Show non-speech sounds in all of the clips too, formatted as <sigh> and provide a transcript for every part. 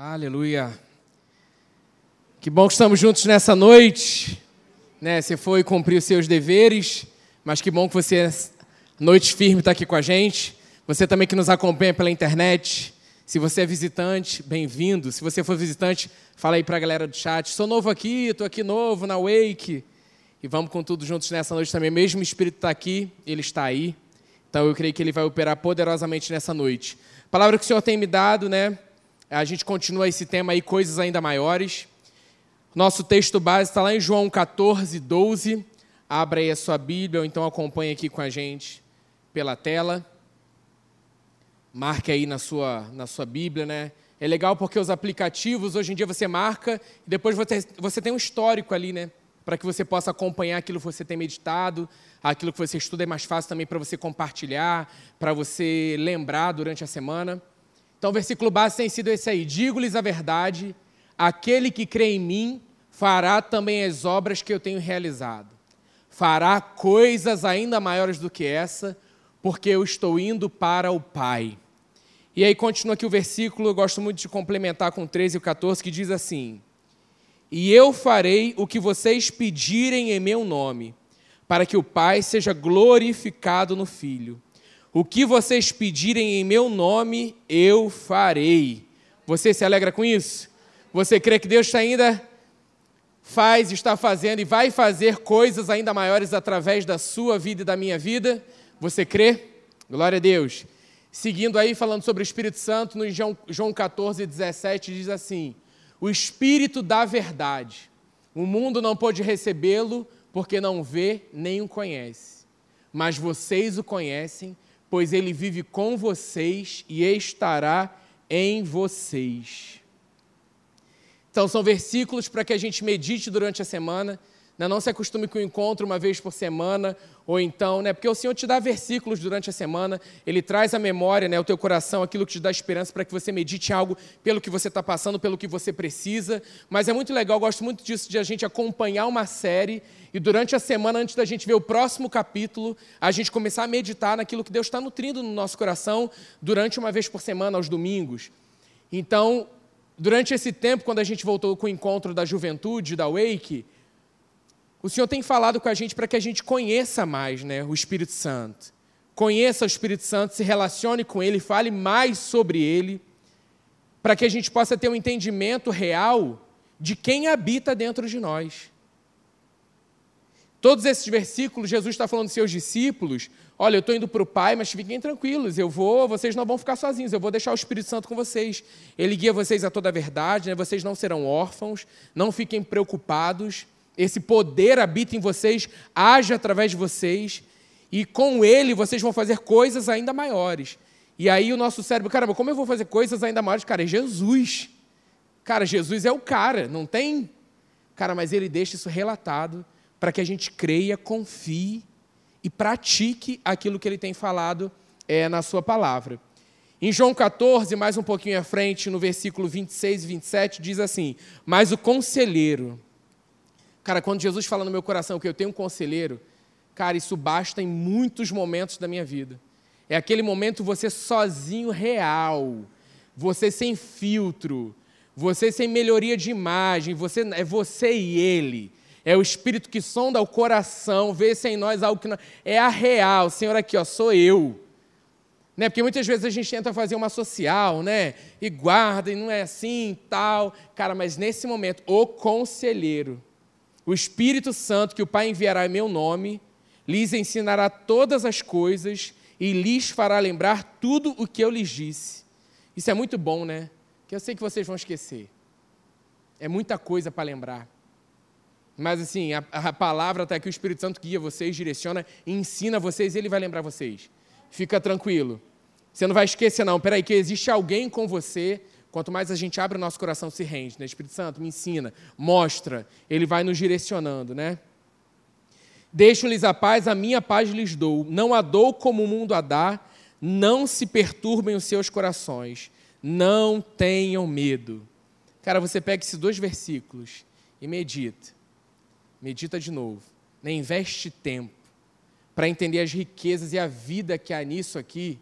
Aleluia. Que bom que estamos juntos nessa noite. Né, você foi cumprir os seus deveres, mas que bom que você, noite firme, está aqui com a gente. Você também que nos acompanha pela internet. Se você é visitante, bem-vindo. Se você for visitante, fala aí para a galera do chat. Sou novo aqui, estou aqui novo na Wake. E vamos com tudo juntos nessa noite também. Mesmo o Espírito está aqui, ele está aí. Então eu creio que ele vai operar poderosamente nessa noite. Palavra que o Senhor tem me dado, né? A gente continua esse tema aí, coisas ainda maiores. Nosso texto base está lá em João 14, 12. Abra aí a sua Bíblia, ou então acompanhe aqui com a gente pela tela. Marque aí na sua, na sua Bíblia, né? É legal porque os aplicativos, hoje em dia você marca e depois você, você tem um histórico ali, né? Para que você possa acompanhar aquilo que você tem meditado, aquilo que você estuda é mais fácil também para você compartilhar, para você lembrar durante a semana. Então, o versículo base tem sido esse aí: Digo-lhes a verdade, aquele que crê em mim fará também as obras que eu tenho realizado. Fará coisas ainda maiores do que essa, porque eu estou indo para o Pai. E aí continua aqui o versículo, eu gosto muito de complementar com 13 e 14, que diz assim: E eu farei o que vocês pedirem em meu nome, para que o Pai seja glorificado no Filho. O que vocês pedirem em meu nome, eu farei. Você se alegra com isso? Você crê que Deus ainda faz, está fazendo e vai fazer coisas ainda maiores através da sua vida e da minha vida? Você crê? Glória a Deus. Seguindo aí, falando sobre o Espírito Santo, no João 14, 17, diz assim: O Espírito da verdade. O mundo não pode recebê-lo porque não vê nem o conhece. Mas vocês o conhecem pois ele vive com vocês e estará em vocês. Então, são versículos para que a gente medite durante a semana. Né? Não se acostume com o encontro uma vez por semana, ou então, né? porque o Senhor te dá versículos durante a semana, Ele traz à memória, né, o teu coração, aquilo que te dá esperança para que você medite algo pelo que você está passando, pelo que você precisa. Mas é muito legal, gosto muito disso, de a gente acompanhar uma série e durante a semana, antes da gente ver o próximo capítulo, a gente começar a meditar naquilo que Deus está nutrindo no nosso coração durante uma vez por semana, aos domingos. Então, durante esse tempo, quando a gente voltou com o encontro da juventude, da Wake, o Senhor tem falado com a gente para que a gente conheça mais né, o Espírito Santo. Conheça o Espírito Santo, se relacione com Ele, fale mais sobre Ele, para que a gente possa ter um entendimento real de quem habita dentro de nós. Todos esses versículos, Jesus está falando aos seus discípulos: olha, eu estou indo para o Pai, mas fiquem tranquilos, eu vou, vocês não vão ficar sozinhos, eu vou deixar o Espírito Santo com vocês. Ele guia vocês a toda a verdade, né? vocês não serão órfãos, não fiquem preocupados. Esse poder habita em vocês, age através de vocês, e com ele vocês vão fazer coisas ainda maiores. E aí o nosso cérebro, caramba, como eu vou fazer coisas ainda maiores? Cara, é Jesus. Cara, Jesus é o cara, não tem? Cara, mas ele deixa isso relatado para que a gente creia, confie e pratique aquilo que ele tem falado é, na sua palavra. Em João 14, mais um pouquinho à frente, no versículo 26 e 27, diz assim: Mas o conselheiro. Cara, quando Jesus fala no meu coração que eu tenho um conselheiro, cara, isso basta em muitos momentos da minha vida. É aquele momento você sozinho real, você sem filtro, você sem melhoria de imagem, você é você e ele. É o Espírito que sonda o coração, vê se é em nós algo que não. É a real. Senhor, aqui, ó, sou eu. Né? Porque muitas vezes a gente tenta fazer uma social, né? E guarda, e não é assim tal. Cara, mas nesse momento, o conselheiro, o Espírito Santo que o Pai enviará em meu nome, lhes ensinará todas as coisas e lhes fará lembrar tudo o que eu lhes disse. Isso é muito bom, né? Que eu sei que vocês vão esquecer. É muita coisa para lembrar. Mas assim, a, a palavra está aqui, o Espírito Santo guia vocês, direciona, ensina vocês ele vai lembrar vocês. Fica tranquilo. Você não vai esquecer, não. Peraí, que existe alguém com você. Quanto mais a gente abre o nosso coração, se rende, né? Espírito Santo, me ensina, mostra. Ele vai nos direcionando, né? Deixo-lhes a paz, a minha paz lhes dou. Não a dou como o mundo a dá. Não se perturbem os seus corações. Não tenham medo. Cara, você pega esses dois versículos e medita medita de novo, né? investe tempo para entender as riquezas e a vida que há nisso aqui.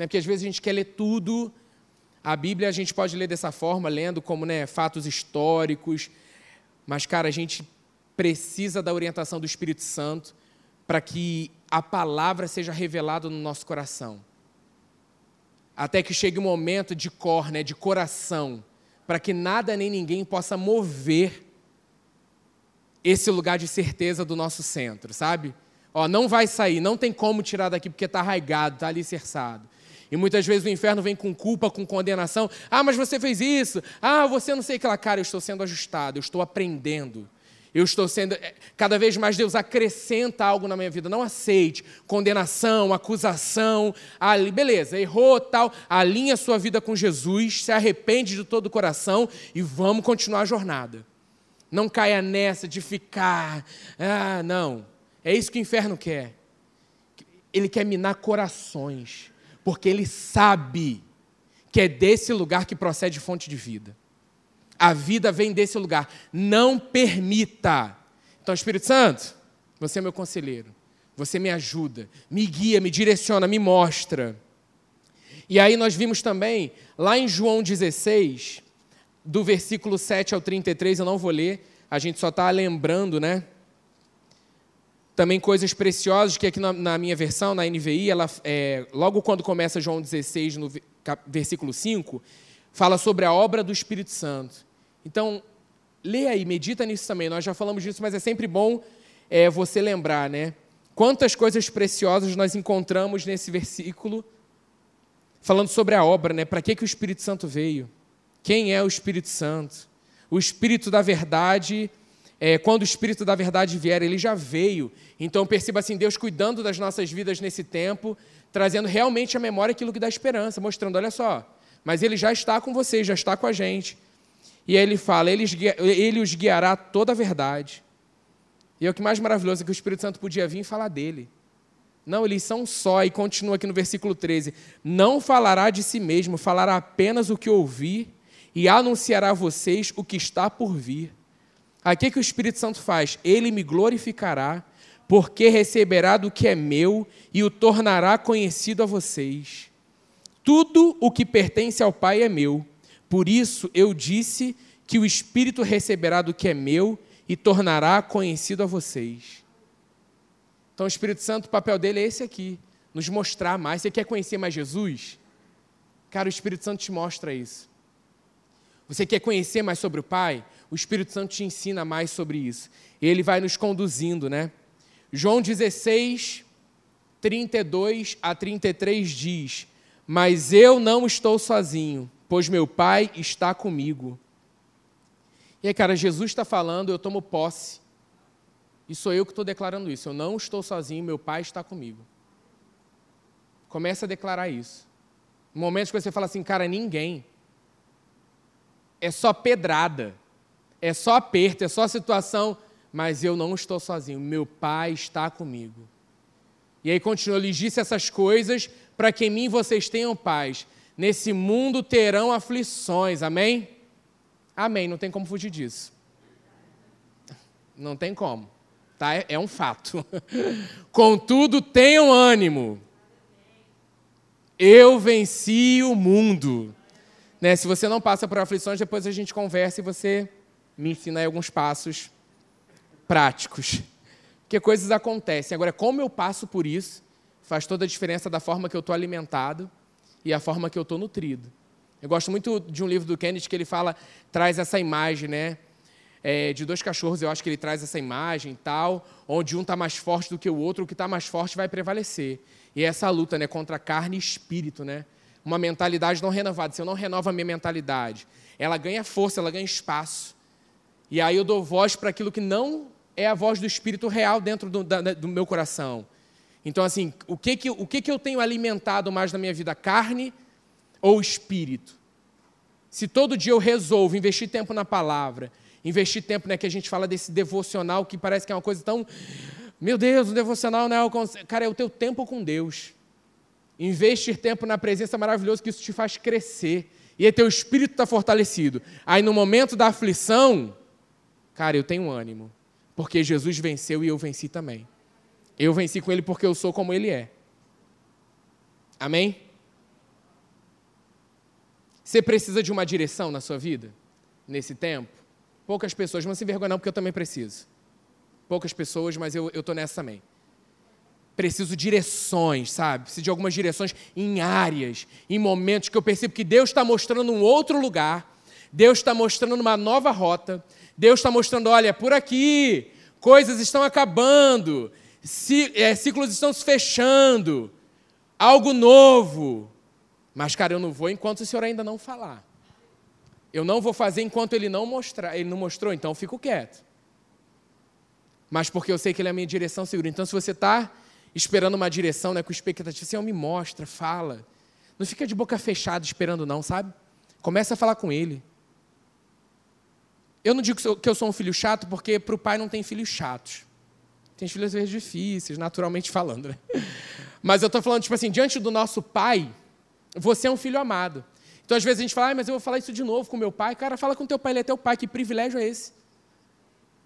Né? Porque às vezes a gente quer ler tudo, A Bíblia a gente pode ler dessa forma, lendo como né, fatos históricos, mas, cara, a gente precisa da orientação do Espírito Santo para que a palavra seja revelada no nosso coração. Até que chegue o um momento de cor, né, de coração, para que nada nem ninguém possa mover esse lugar de certeza do nosso centro, sabe? Ó, não vai sair, não tem como tirar daqui porque está arraigado, está alicerçado. E muitas vezes o inferno vem com culpa, com condenação. Ah, mas você fez isso. Ah, você não sei aquela cara. Eu estou sendo ajustado, eu estou aprendendo. Eu estou sendo. É, cada vez mais Deus acrescenta algo na minha vida. Não aceite condenação, acusação. Ali, beleza, errou, tal. Alinha sua vida com Jesus, se arrepende de todo o coração e vamos continuar a jornada. Não caia nessa de ficar. Ah, não. É isso que o inferno quer. Ele quer minar corações porque ele sabe que é desse lugar que procede fonte de vida. A vida vem desse lugar. Não permita. Então, Espírito Santo, você é meu conselheiro. Você me ajuda, me guia, me direciona, me mostra. E aí nós vimos também, lá em João 16, do versículo 7 ao 33, eu não vou ler, a gente só está lembrando, né? Também coisas preciosas, que aqui na, na minha versão, na NVI, ela, é, logo quando começa João 16, no versículo 5, fala sobre a obra do Espírito Santo. Então, lê aí, medita nisso também. Nós já falamos disso, mas é sempre bom é, você lembrar, né? Quantas coisas preciosas nós encontramos nesse versículo, falando sobre a obra, né? Para que, que o Espírito Santo veio? Quem é o Espírito Santo? O Espírito da verdade é, quando o Espírito da Verdade vier, ele já veio. Então perceba assim, Deus cuidando das nossas vidas nesse tempo, trazendo realmente à memória aquilo que dá esperança, mostrando, olha só, mas ele já está com vocês, já está com a gente. E aí ele fala, ele, ele os guiará toda a verdade. E é o que mais maravilhoso é que o Espírito Santo podia vir e falar dele. Não, eles são só, e continua aqui no versículo 13: Não falará de si mesmo, falará apenas o que ouvir e anunciará a vocês o que está por vir. Aqui que o Espírito Santo faz? Ele me glorificará, porque receberá do que é meu e o tornará conhecido a vocês. Tudo o que pertence ao Pai é meu. Por isso eu disse que o Espírito receberá do que é meu e tornará conhecido a vocês. Então o Espírito Santo, o papel dele é esse aqui, nos mostrar mais. Você quer conhecer mais Jesus? Cara, o Espírito Santo te mostra isso. Você quer conhecer mais sobre o Pai? O Espírito Santo te ensina mais sobre isso. Ele vai nos conduzindo, né? João 16, 32 a 33 diz: Mas eu não estou sozinho, pois meu Pai está comigo. E aí, cara, Jesus está falando, eu tomo posse. E sou eu que estou declarando isso. Eu não estou sozinho, meu Pai está comigo. Começa a declarar isso. Momentos que você fala assim, cara, ninguém. É só pedrada é só aperto, é só situação, mas eu não estou sozinho, meu Pai está comigo. E aí continua, lhes disse essas coisas para que em mim vocês tenham paz. Nesse mundo terão aflições, amém? Amém, não tem como fugir disso. Não tem como, tá? É, é um fato. <laughs> Contudo, tenham ânimo. Eu venci o mundo. Né? Se você não passa por aflições, depois a gente conversa e você me ensina aí alguns passos práticos. Porque coisas acontecem. Agora, como eu passo por isso, faz toda a diferença da forma que eu estou alimentado e a forma que eu estou nutrido. Eu gosto muito de um livro do Kennedy que ele fala, traz essa imagem, né? É, de dois cachorros, eu acho que ele traz essa imagem tal, onde um está mais forte do que o outro, o que está mais forte vai prevalecer. E é essa luta né, contra carne e espírito, né? Uma mentalidade não renovada. Se eu não renovo a minha mentalidade, ela ganha força, ela ganha espaço. E aí eu dou voz para aquilo que não é a voz do Espírito real dentro do, da, do meu coração. Então, assim, o, que, que, o que, que eu tenho alimentado mais na minha vida? Carne ou espírito? Se todo dia eu resolvo investir tempo na palavra, investir tempo, né, que a gente fala desse devocional, que parece que é uma coisa tão. Meu Deus, o devocional não é o. Cara, é o teu tempo com Deus. Investir tempo na presença maravilhoso, que isso te faz crescer. E aí teu espírito está fortalecido. Aí no momento da aflição, Cara, eu tenho ânimo, porque Jesus venceu e eu venci também. Eu venci com ele porque eu sou como ele é. Amém? Você precisa de uma direção na sua vida, nesse tempo? Poucas pessoas, não se envergonha não, porque eu também preciso. Poucas pessoas, mas eu estou nessa também. Preciso direções, sabe? Preciso de algumas direções em áreas, em momentos que eu percebo que Deus está mostrando um outro lugar, Deus está mostrando uma nova rota, Deus está mostrando, olha, por aqui, coisas estão acabando, é, ciclos estão se fechando, algo novo. Mas, cara, eu não vou enquanto o Senhor ainda não falar. Eu não vou fazer enquanto Ele não mostrar. Ele não mostrou, então eu fico quieto. Mas porque eu sei que Ele é a minha direção segura. Então, se você está esperando uma direção, né, com expectativa, Senhor, me mostra, fala. Não fica de boca fechada esperando, não, sabe? Começa a falar com Ele. Eu não digo que eu sou um filho chato, porque para o pai não tem filhos chatos. Tem filhos às vezes difíceis, naturalmente falando, né? <laughs> Mas eu estou falando, tipo assim, diante do nosso pai, você é um filho amado. Então, às vezes, a gente fala, ah, mas eu vou falar isso de novo com meu pai. Cara, fala com teu pai, ele é teu pai. Que privilégio é esse?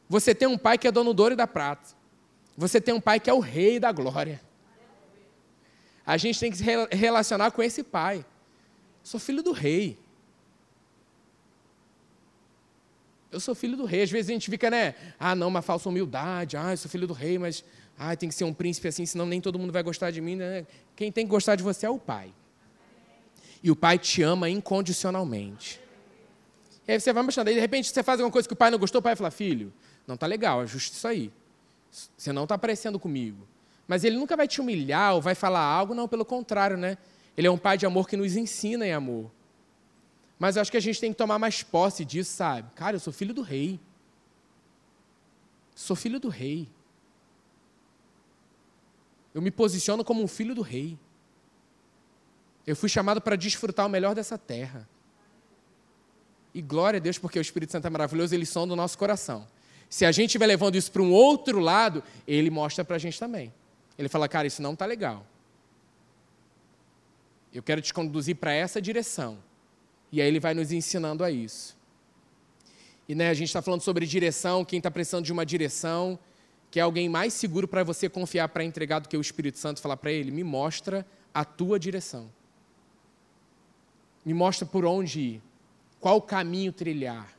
Você tem um pai que é dono do ouro e da prata. Você tem um pai que é o rei da glória. A gente tem que se relacionar com esse pai. Sou filho do rei. Eu sou filho do rei. Às vezes a gente fica, né? Ah, não, uma falsa humildade. Ah, eu sou filho do rei, mas ah, tem que ser um príncipe assim, senão nem todo mundo vai gostar de mim. Né? Quem tem que gostar de você é o pai. E o pai te ama incondicionalmente. E aí você vai mostrando. Aí, de repente, você faz alguma coisa que o pai não gostou, o pai fala, filho, não tá legal, ajuste isso aí. Você não está aparecendo comigo. Mas ele nunca vai te humilhar ou vai falar algo, não, pelo contrário, né? Ele é um pai de amor que nos ensina em amor. Mas eu acho que a gente tem que tomar mais posse disso, sabe? Cara, eu sou filho do rei. Sou filho do rei. Eu me posiciono como um filho do rei. Eu fui chamado para desfrutar o melhor dessa terra. E glória a Deus, porque o Espírito Santo é maravilhoso, ele sonda o nosso coração. Se a gente estiver levando isso para um outro lado, ele mostra para a gente também. Ele fala, cara, isso não está legal. Eu quero te conduzir para essa direção. E aí ele vai nos ensinando a isso. E né, a gente está falando sobre direção, quem está precisando de uma direção, que é alguém mais seguro para você confiar para entregar do que o Espírito Santo falar para ele, me mostra a tua direção. Me mostra por onde ir, qual caminho trilhar.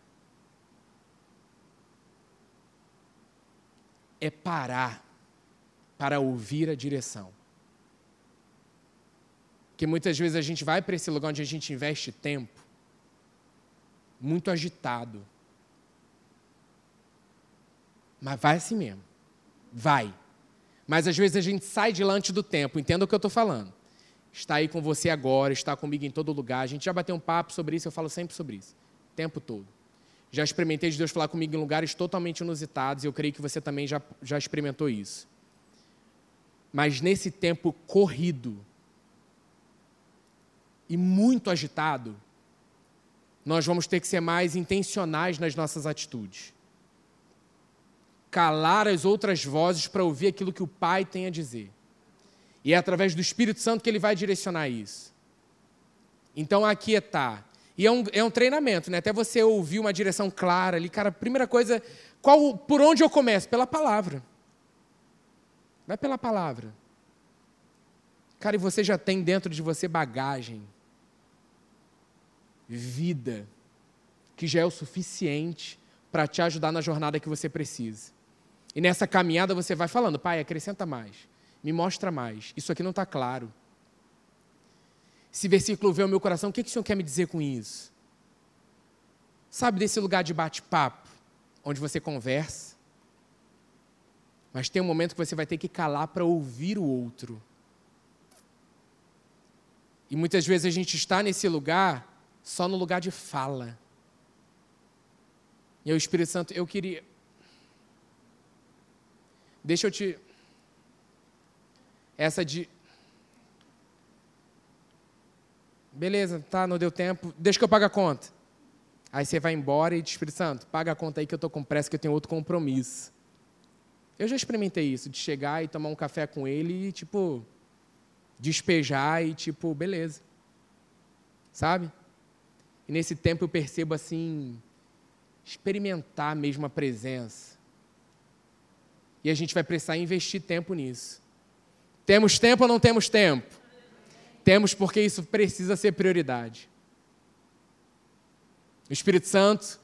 É parar para ouvir a direção. Que muitas vezes a gente vai para esse lugar onde a gente investe tempo, muito agitado. Mas vai assim mesmo. Vai. Mas às vezes a gente sai diante do tempo, entenda o que eu estou falando. Está aí com você agora, está comigo em todo lugar. A gente já bateu um papo sobre isso, eu falo sempre sobre isso, o tempo todo. Já experimentei de Deus falar comigo em lugares totalmente inusitados e eu creio que você também já, já experimentou isso. Mas nesse tempo corrido e muito agitado, nós vamos ter que ser mais intencionais nas nossas atitudes. Calar as outras vozes para ouvir aquilo que o Pai tem a dizer. E é através do Espírito Santo que ele vai direcionar isso. Então, aquietar. E é um, é um treinamento, né? Até você ouvir uma direção clara ali. Cara, primeira coisa, qual, por onde eu começo? Pela palavra. Vai pela palavra. Cara, e você já tem dentro de você bagagem vida, que já é o suficiente para te ajudar na jornada que você precisa. E nessa caminhada você vai falando, pai, acrescenta mais, me mostra mais, isso aqui não está claro. Esse versículo veio ao meu coração, o que, que o Senhor quer me dizer com isso? Sabe desse lugar de bate-papo, onde você conversa, mas tem um momento que você vai ter que calar para ouvir o outro. E muitas vezes a gente está nesse lugar só no lugar de fala. E o Espírito Santo, eu queria. Deixa eu te. Essa de. Beleza, tá, não deu tempo. Deixa que eu pague a conta. Aí você vai embora e diz, Espírito Santo, paga a conta aí que eu estou com pressa, que eu tenho outro compromisso. Eu já experimentei isso, de chegar e tomar um café com ele e, tipo, despejar e, tipo, beleza. Sabe? E nesse tempo eu percebo assim, experimentar mesmo a presença. E a gente vai precisar investir tempo nisso. Temos tempo ou não temos tempo? Temos porque isso precisa ser prioridade. O Espírito Santo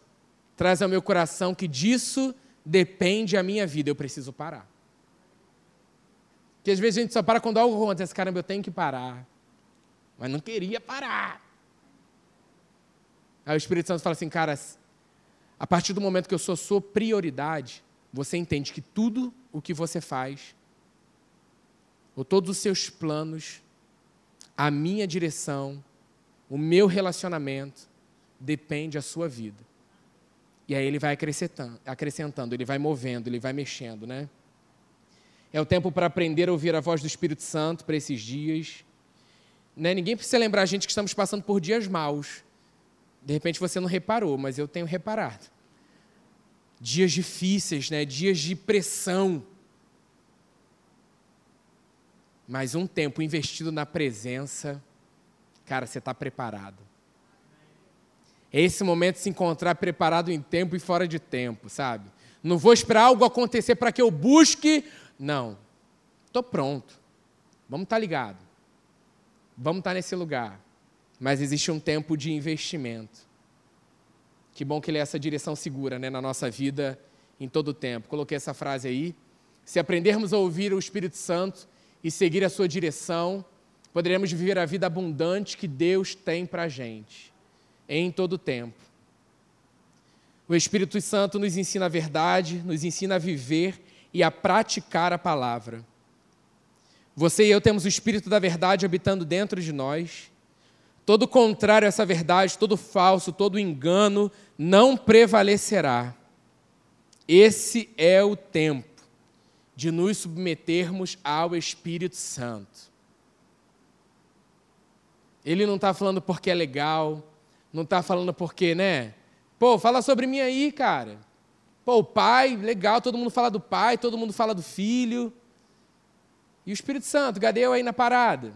traz ao meu coração que disso depende a minha vida, eu preciso parar. Porque às vezes a gente só para quando algo acontece, caramba, eu tenho que parar. Mas não queria parar. Aí o Espírito Santo fala assim, cara, a partir do momento que eu sou sua prioridade, você entende que tudo o que você faz, ou todos os seus planos, a minha direção, o meu relacionamento, depende da sua vida. E aí ele vai acrescentando, acrescentando, ele vai movendo, ele vai mexendo, né? É o tempo para aprender a ouvir a voz do Espírito Santo para esses dias. Né? Ninguém precisa lembrar a gente que estamos passando por dias maus. De repente você não reparou, mas eu tenho reparado. Dias difíceis, né? dias de pressão. Mas um tempo investido na presença, cara, você está preparado. É esse momento de se encontrar preparado em tempo e fora de tempo, sabe? Não vou esperar algo acontecer para que eu busque. Não. Estou pronto. Vamos estar tá ligado. Vamos estar tá nesse lugar. Mas existe um tempo de investimento. Que bom que ele é essa direção segura né, na nossa vida em todo o tempo. Coloquei essa frase aí. Se aprendermos a ouvir o Espírito Santo e seguir a sua direção, poderemos viver a vida abundante que Deus tem para a gente em todo o tempo. O Espírito Santo nos ensina a verdade, nos ensina a viver e a praticar a palavra. Você e eu temos o Espírito da verdade habitando dentro de nós. Todo contrário a essa verdade, todo falso, todo engano não prevalecerá. Esse é o tempo de nos submetermos ao Espírito Santo. Ele não está falando porque é legal, não está falando porque, né? Pô, fala sobre mim aí, cara. Pô, o pai, legal, todo mundo fala do pai, todo mundo fala do filho. E o Espírito Santo, cadê eu aí na parada?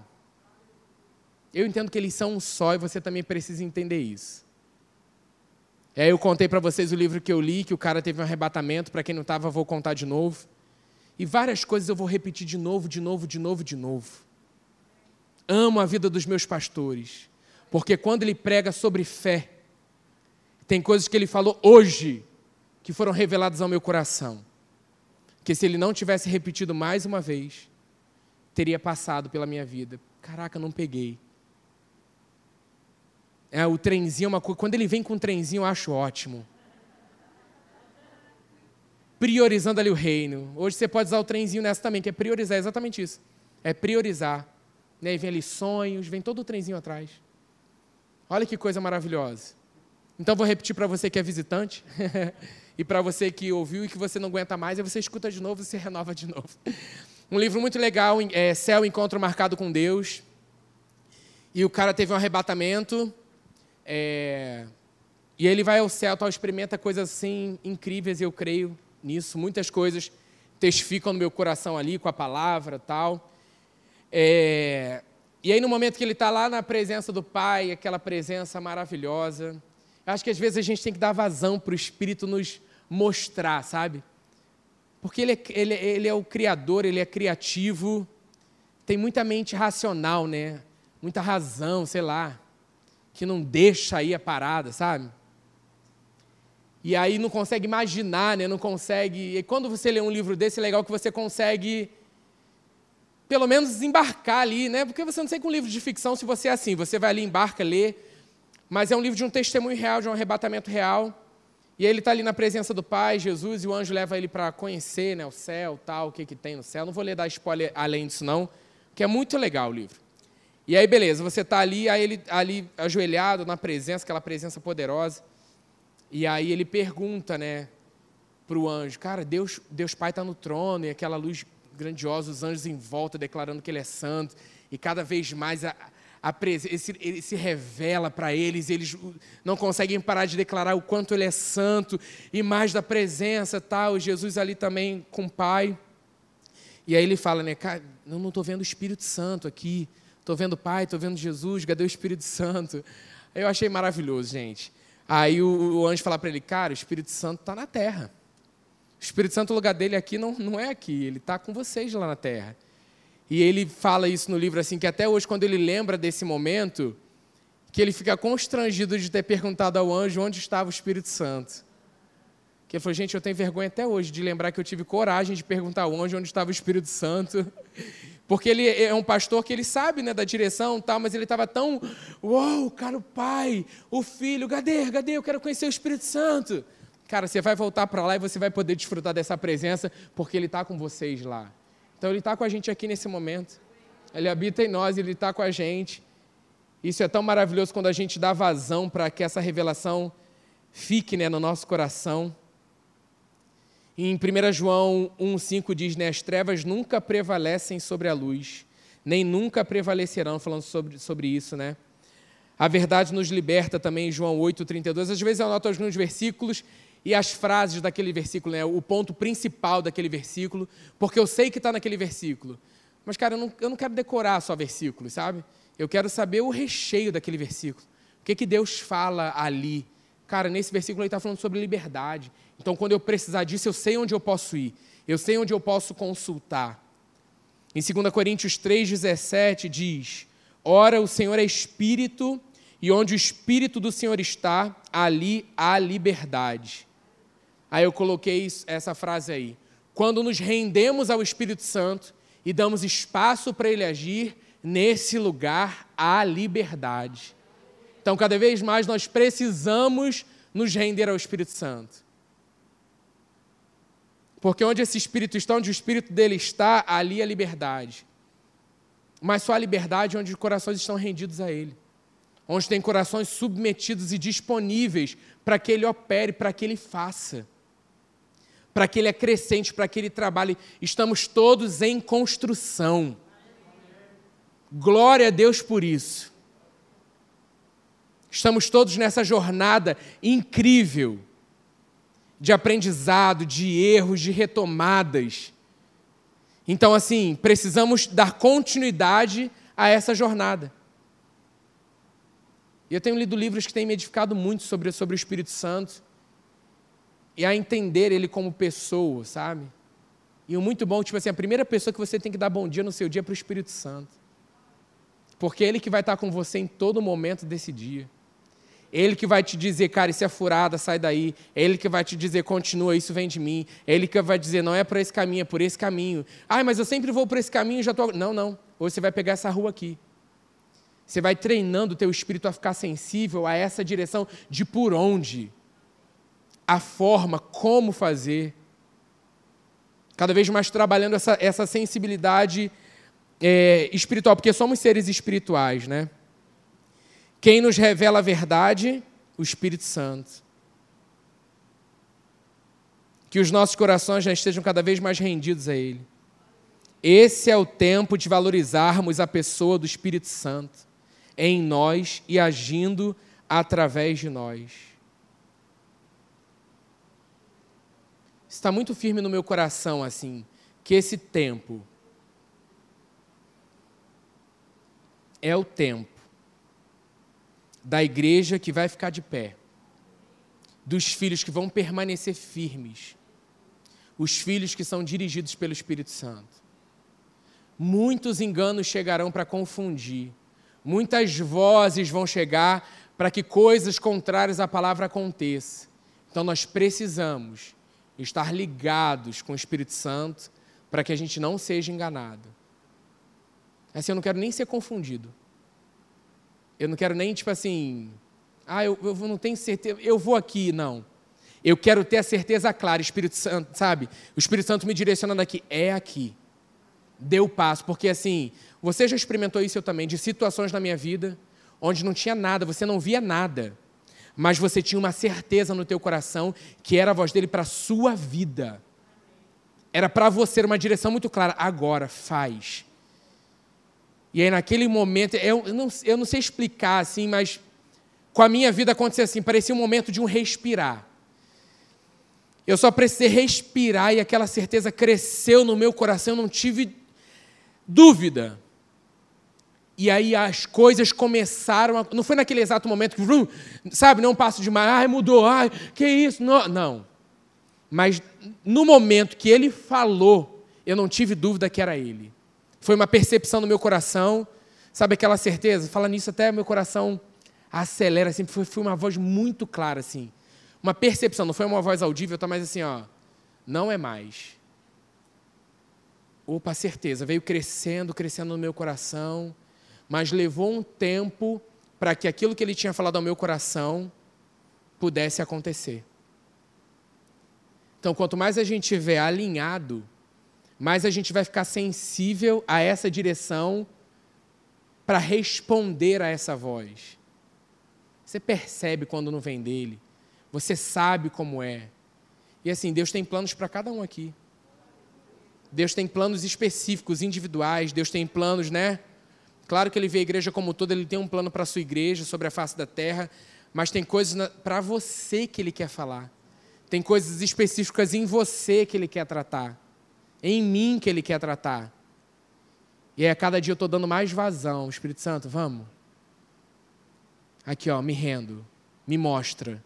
Eu entendo que eles são um só e você também precisa entender isso. Aí eu contei para vocês o livro que eu li, que o cara teve um arrebatamento, para quem não estava, vou contar de novo. E várias coisas eu vou repetir de novo, de novo, de novo, de novo. Amo a vida dos meus pastores. Porque quando ele prega sobre fé, tem coisas que ele falou hoje que foram reveladas ao meu coração. Que se ele não tivesse repetido mais uma vez, teria passado pela minha vida. Caraca, não peguei. É, o trenzinho é uma coisa. Quando ele vem com o trenzinho, eu acho ótimo. Priorizando ali o reino. Hoje você pode usar o trenzinho nessa também, que é priorizar, é exatamente isso. É priorizar. Né? E vem ali sonhos, vem todo o trenzinho atrás. Olha que coisa maravilhosa. Então vou repetir para você que é visitante <laughs> e para você que ouviu e que você não aguenta mais, aí você escuta de novo e se renova de novo. Um livro muito legal, é Céu Encontro Marcado com Deus. E o cara teve um arrebatamento. É, e ele vai ao céu, tal, experimenta coisas assim incríveis, eu creio nisso. Muitas coisas testificam no meu coração ali com a palavra tal. É, e aí, no momento que ele está lá na presença do Pai, aquela presença maravilhosa, acho que às vezes a gente tem que dar vazão para o Espírito nos mostrar, sabe? Porque ele é, ele, ele é o Criador, ele é criativo, tem muita mente racional, né? Muita razão, sei lá, que não deixa aí a parada, sabe? E aí não consegue imaginar, né? Não consegue. E quando você lê um livro desse, é legal que você consegue pelo menos desembarcar ali, né? Porque você não sei com um livro de ficção se você é assim, você vai ali, embarca, lê, mas é um livro de um testemunho real, de um arrebatamento real. E ele está ali na presença do Pai, Jesus, e o anjo leva ele para conhecer né, o céu, tal, o que, que tem no céu. Não vou ler dar spoiler além disso, não, que é muito legal o livro. E aí, beleza, você está ali, aí ele ali ajoelhado na presença, aquela presença poderosa. E aí ele pergunta, né, para o anjo, cara, Deus, Deus Pai está no trono, e aquela luz grandiosos, os anjos em volta declarando que ele é santo, e cada vez mais a, a esse, ele se revela para eles, eles não conseguem parar de declarar o quanto ele é santo, e mais da presença, tal, Jesus ali também com o Pai. E aí ele fala, né, cara, eu não estou vendo o Espírito Santo aqui, estou vendo o Pai, estou vendo Jesus, cadê o Espírito Santo? Eu achei maravilhoso, gente. Aí o, o anjo fala para ele, cara, o Espírito Santo está na terra. O Espírito Santo, o lugar dele aqui não, não é aqui, ele está com vocês lá na terra. E ele fala isso no livro assim, que até hoje, quando ele lembra desse momento, que ele fica constrangido de ter perguntado ao anjo onde estava o Espírito Santo. Que ele falou, gente, eu tenho vergonha até hoje de lembrar que eu tive coragem de perguntar ao anjo onde estava o Espírito Santo. <laughs> Porque ele é um pastor que ele sabe né, da direção, tal, mas ele estava tão, uou, cara, o pai, o filho, cadê, cadê, eu quero conhecer o Espírito Santo. Cara, você vai voltar para lá e você vai poder desfrutar dessa presença, porque ele está com vocês lá. Então ele está com a gente aqui nesse momento. Ele habita em nós, ele está com a gente. Isso é tão maravilhoso quando a gente dá vazão para que essa revelação fique né, no nosso coração. Em 1 João 1,5 diz: né, As trevas nunca prevalecem sobre a luz, nem nunca prevalecerão, falando sobre, sobre isso, né? A verdade nos liberta também, João 8,32. Às vezes eu anoto alguns versículos e as frases daquele versículo, né, o ponto principal daquele versículo, porque eu sei que está naquele versículo. Mas, cara, eu não, eu não quero decorar só versículos, sabe? Eu quero saber o recheio daquele versículo. O que, que Deus fala ali? Cara, nesse versículo ele está falando sobre liberdade. Então, quando eu precisar disso, eu sei onde eu posso ir. Eu sei onde eu posso consultar. Em 2 Coríntios 3,17 diz: Ora, o Senhor é Espírito, e onde o Espírito do Senhor está, ali há liberdade. Aí eu coloquei essa frase aí. Quando nos rendemos ao Espírito Santo e damos espaço para ele agir, nesse lugar há liberdade. Então, cada vez mais nós precisamos nos render ao Espírito Santo. Porque onde esse Espírito está, onde o Espírito dele está, ali é liberdade. Mas só a liberdade onde os corações estão rendidos a Ele. Onde tem corações submetidos e disponíveis para que Ele opere, para que Ele faça. Para que Ele acrescente, para que Ele trabalhe. Estamos todos em construção. Glória a Deus por isso. Estamos todos nessa jornada incrível de aprendizado, de erros, de retomadas. Então, assim, precisamos dar continuidade a essa jornada. E eu tenho lido livros que têm me edificado muito sobre, sobre o Espírito Santo e a entender ele como pessoa, sabe? E o muito bom, tipo assim, a primeira pessoa que você tem que dar bom dia no seu dia é para o Espírito Santo. Porque é ele que vai estar com você em todo momento desse dia. Ele que vai te dizer, cara, isso é furada, sai daí. Ele que vai te dizer, continua, isso vem de mim. Ele que vai dizer, não é por esse caminho, é por esse caminho. Ah, mas eu sempre vou por esse caminho, já estou. Não, não. Hoje você vai pegar essa rua aqui. Você vai treinando o teu espírito a ficar sensível a essa direção de por onde, a forma, como fazer. Cada vez mais trabalhando essa, essa sensibilidade é, espiritual, porque somos seres espirituais, né? Quem nos revela a verdade? O Espírito Santo. Que os nossos corações já estejam cada vez mais rendidos a Ele. Esse é o tempo de valorizarmos a pessoa do Espírito Santo em nós e agindo através de nós. Está muito firme no meu coração assim, que esse tempo é o tempo da igreja que vai ficar de pé, dos filhos que vão permanecer firmes, os filhos que são dirigidos pelo Espírito Santo. Muitos enganos chegarão para confundir, muitas vozes vão chegar para que coisas contrárias à palavra aconteçam. Então nós precisamos estar ligados com o Espírito Santo para que a gente não seja enganado. Assim, eu não quero nem ser confundido. Eu não quero nem, tipo assim, ah, eu, eu não tenho certeza, eu vou aqui, não. Eu quero ter a certeza clara, Espírito Santo, sabe? O Espírito Santo me direcionando aqui, é aqui. Deu passo, porque assim, você já experimentou isso eu também, de situações na minha vida, onde não tinha nada, você não via nada, mas você tinha uma certeza no teu coração que era a voz dele para a sua vida. Era para você uma direção muito clara. Agora, faz. E aí, naquele momento, eu não, eu não sei explicar assim, mas com a minha vida aconteceu assim: parecia um momento de um respirar. Eu só precisei respirar e aquela certeza cresceu no meu coração, eu não tive dúvida. E aí as coisas começaram a. Não foi naquele exato momento que, vrum, sabe, não passo demais, ai, mudou, ai, que isso? Não. não. Mas no momento que ele falou, eu não tive dúvida que era ele. Foi uma percepção no meu coração, sabe aquela certeza? Fala nisso até meu coração acelera, assim, foi, foi uma voz muito clara, assim. Uma percepção, não foi uma voz audível, tá mais assim, ó, não é mais. Opa, certeza, veio crescendo, crescendo no meu coração, mas levou um tempo para que aquilo que ele tinha falado ao meu coração pudesse acontecer. Então, quanto mais a gente estiver alinhado, mais a gente vai ficar sensível a essa direção para responder a essa voz. Você percebe quando não vem dele. Você sabe como é. E assim, Deus tem planos para cada um aqui. Deus tem planos específicos, individuais. Deus tem planos, né? Claro que ele vê a igreja como todo, ele tem um plano para a sua igreja, sobre a face da terra, mas tem coisas para você que ele quer falar. Tem coisas específicas em você que ele quer tratar. Em mim que ele quer tratar. E aí, a cada dia eu estou dando mais vazão. Espírito Santo, vamos. Aqui, ó, me rendo. Me mostra.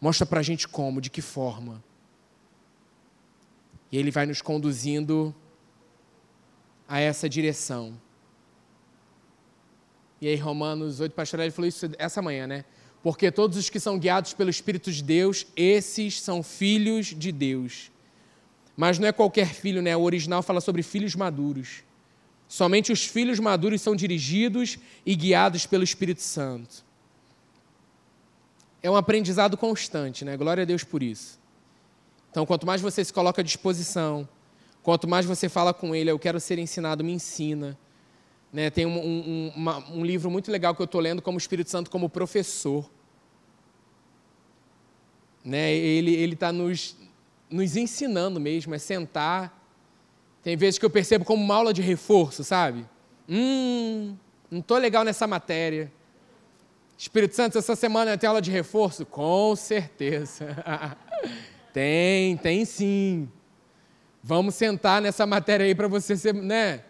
Mostra para a gente como, de que forma. E ele vai nos conduzindo a essa direção. E aí, Romanos 8, pastor ele falou isso essa manhã, né? Porque todos os que são guiados pelo Espírito de Deus, esses são filhos de Deus. Mas não é qualquer filho, né? O original fala sobre filhos maduros. Somente os filhos maduros são dirigidos e guiados pelo Espírito Santo. É um aprendizado constante, né? Glória a Deus por isso. Então, quanto mais você se coloca à disposição, quanto mais você fala com Ele, eu quero ser ensinado, me ensina. Né? Tem um, um, uma, um livro muito legal que eu estou lendo como Espírito Santo como professor. Né? Ele está nos, nos ensinando mesmo, é sentar tem vezes que eu percebo como uma aula de reforço, sabe? Hum, não estou legal nessa matéria. Espírito Santo, essa semana tem aula de reforço? Com certeza. <laughs> tem, tem sim. Vamos sentar nessa matéria aí para você ser, né?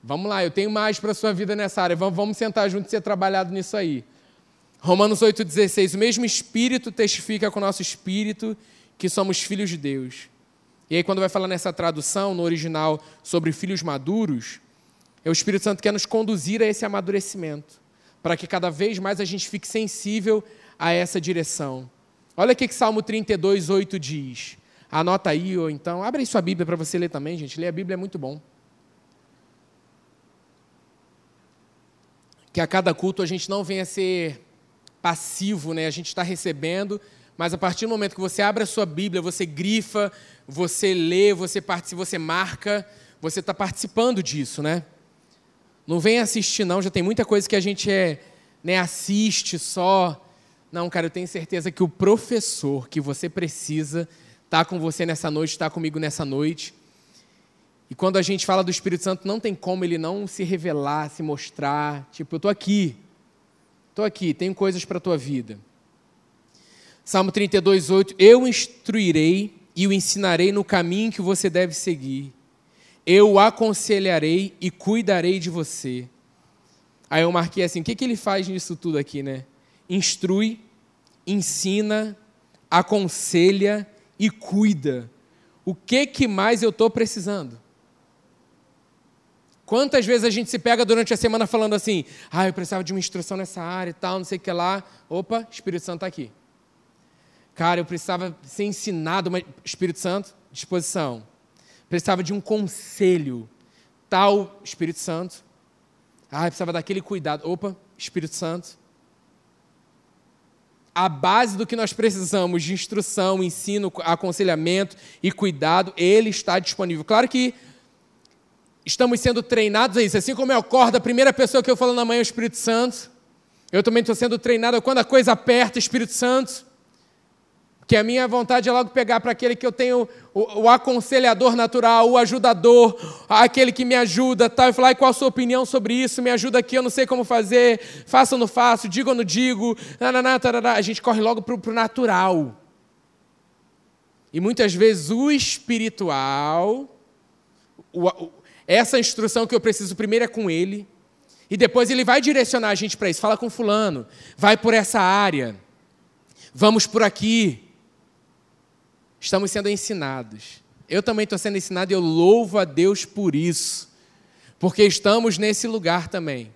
Vamos lá, eu tenho mais para a sua vida nessa área. Vamos, vamos sentar junto e ser trabalhado nisso aí. Romanos 8,16. O mesmo Espírito testifica com o nosso espírito que somos filhos de Deus. E aí, quando vai falar nessa tradução, no original, sobre filhos maduros, é o Espírito Santo que quer nos conduzir a esse amadurecimento, para que cada vez mais a gente fique sensível a essa direção. Olha o que Salmo 32, 8 diz. Anota aí, ou então, abre aí sua Bíblia para você ler também, gente. Ler a Bíblia é muito bom. Que a cada culto a gente não venha ser passivo, né? A gente está recebendo, mas a partir do momento que você abre a sua Bíblia, você grifa, você lê, você participa, você marca, você está participando disso, né? Não vem assistir, não, já tem muita coisa que a gente é, né, assiste só. Não, cara, eu tenho certeza que o professor que você precisa está com você nessa noite, está comigo nessa noite. E quando a gente fala do Espírito Santo, não tem como ele não se revelar, se mostrar. Tipo, eu estou aqui, estou aqui, tenho coisas para a tua vida. Salmo 32, 8. Eu instruirei e o ensinarei no caminho que você deve seguir. Eu o aconselharei e cuidarei de você. Aí eu marquei assim: o que, que ele faz nisso tudo aqui, né? Instrui, ensina, aconselha e cuida. O que, que mais eu estou precisando? Quantas vezes a gente se pega durante a semana falando assim: ah, eu precisava de uma instrução nessa área e tal, não sei o que lá. Opa, Espírito Santo está aqui. Cara, eu precisava ser ensinado, mas Espírito Santo, disposição. Precisava de um conselho. Tal Espírito Santo. Ah, precisava daquele cuidado. Opa, Espírito Santo. A base do que nós precisamos de instrução, ensino, aconselhamento e cuidado, ele está disponível. Claro que estamos sendo treinados a isso. Assim como eu acordo, a primeira pessoa que eu falo na manhã é o Espírito Santo. Eu também estou sendo treinado quando a coisa aperta, Espírito Santo. Que a minha vontade é logo pegar para aquele que eu tenho o, o, aconselhador natural, o ajudador, aquele que me ajuda, tal, e falar, e qual a sua opinião sobre isso? Me ajuda aqui, eu não sei como fazer, faço ou não faço, digo ou não digo, nananá, tarará. a gente corre logo para o natural. E muitas vezes o espiritual, o, o, essa instrução que eu preciso primeiro é com ele, e depois ele vai direcionar a gente para isso. Fala com fulano, vai por essa área, vamos por aqui estamos sendo ensinados. Eu também estou sendo ensinado e eu louvo a Deus por isso, porque estamos nesse lugar também.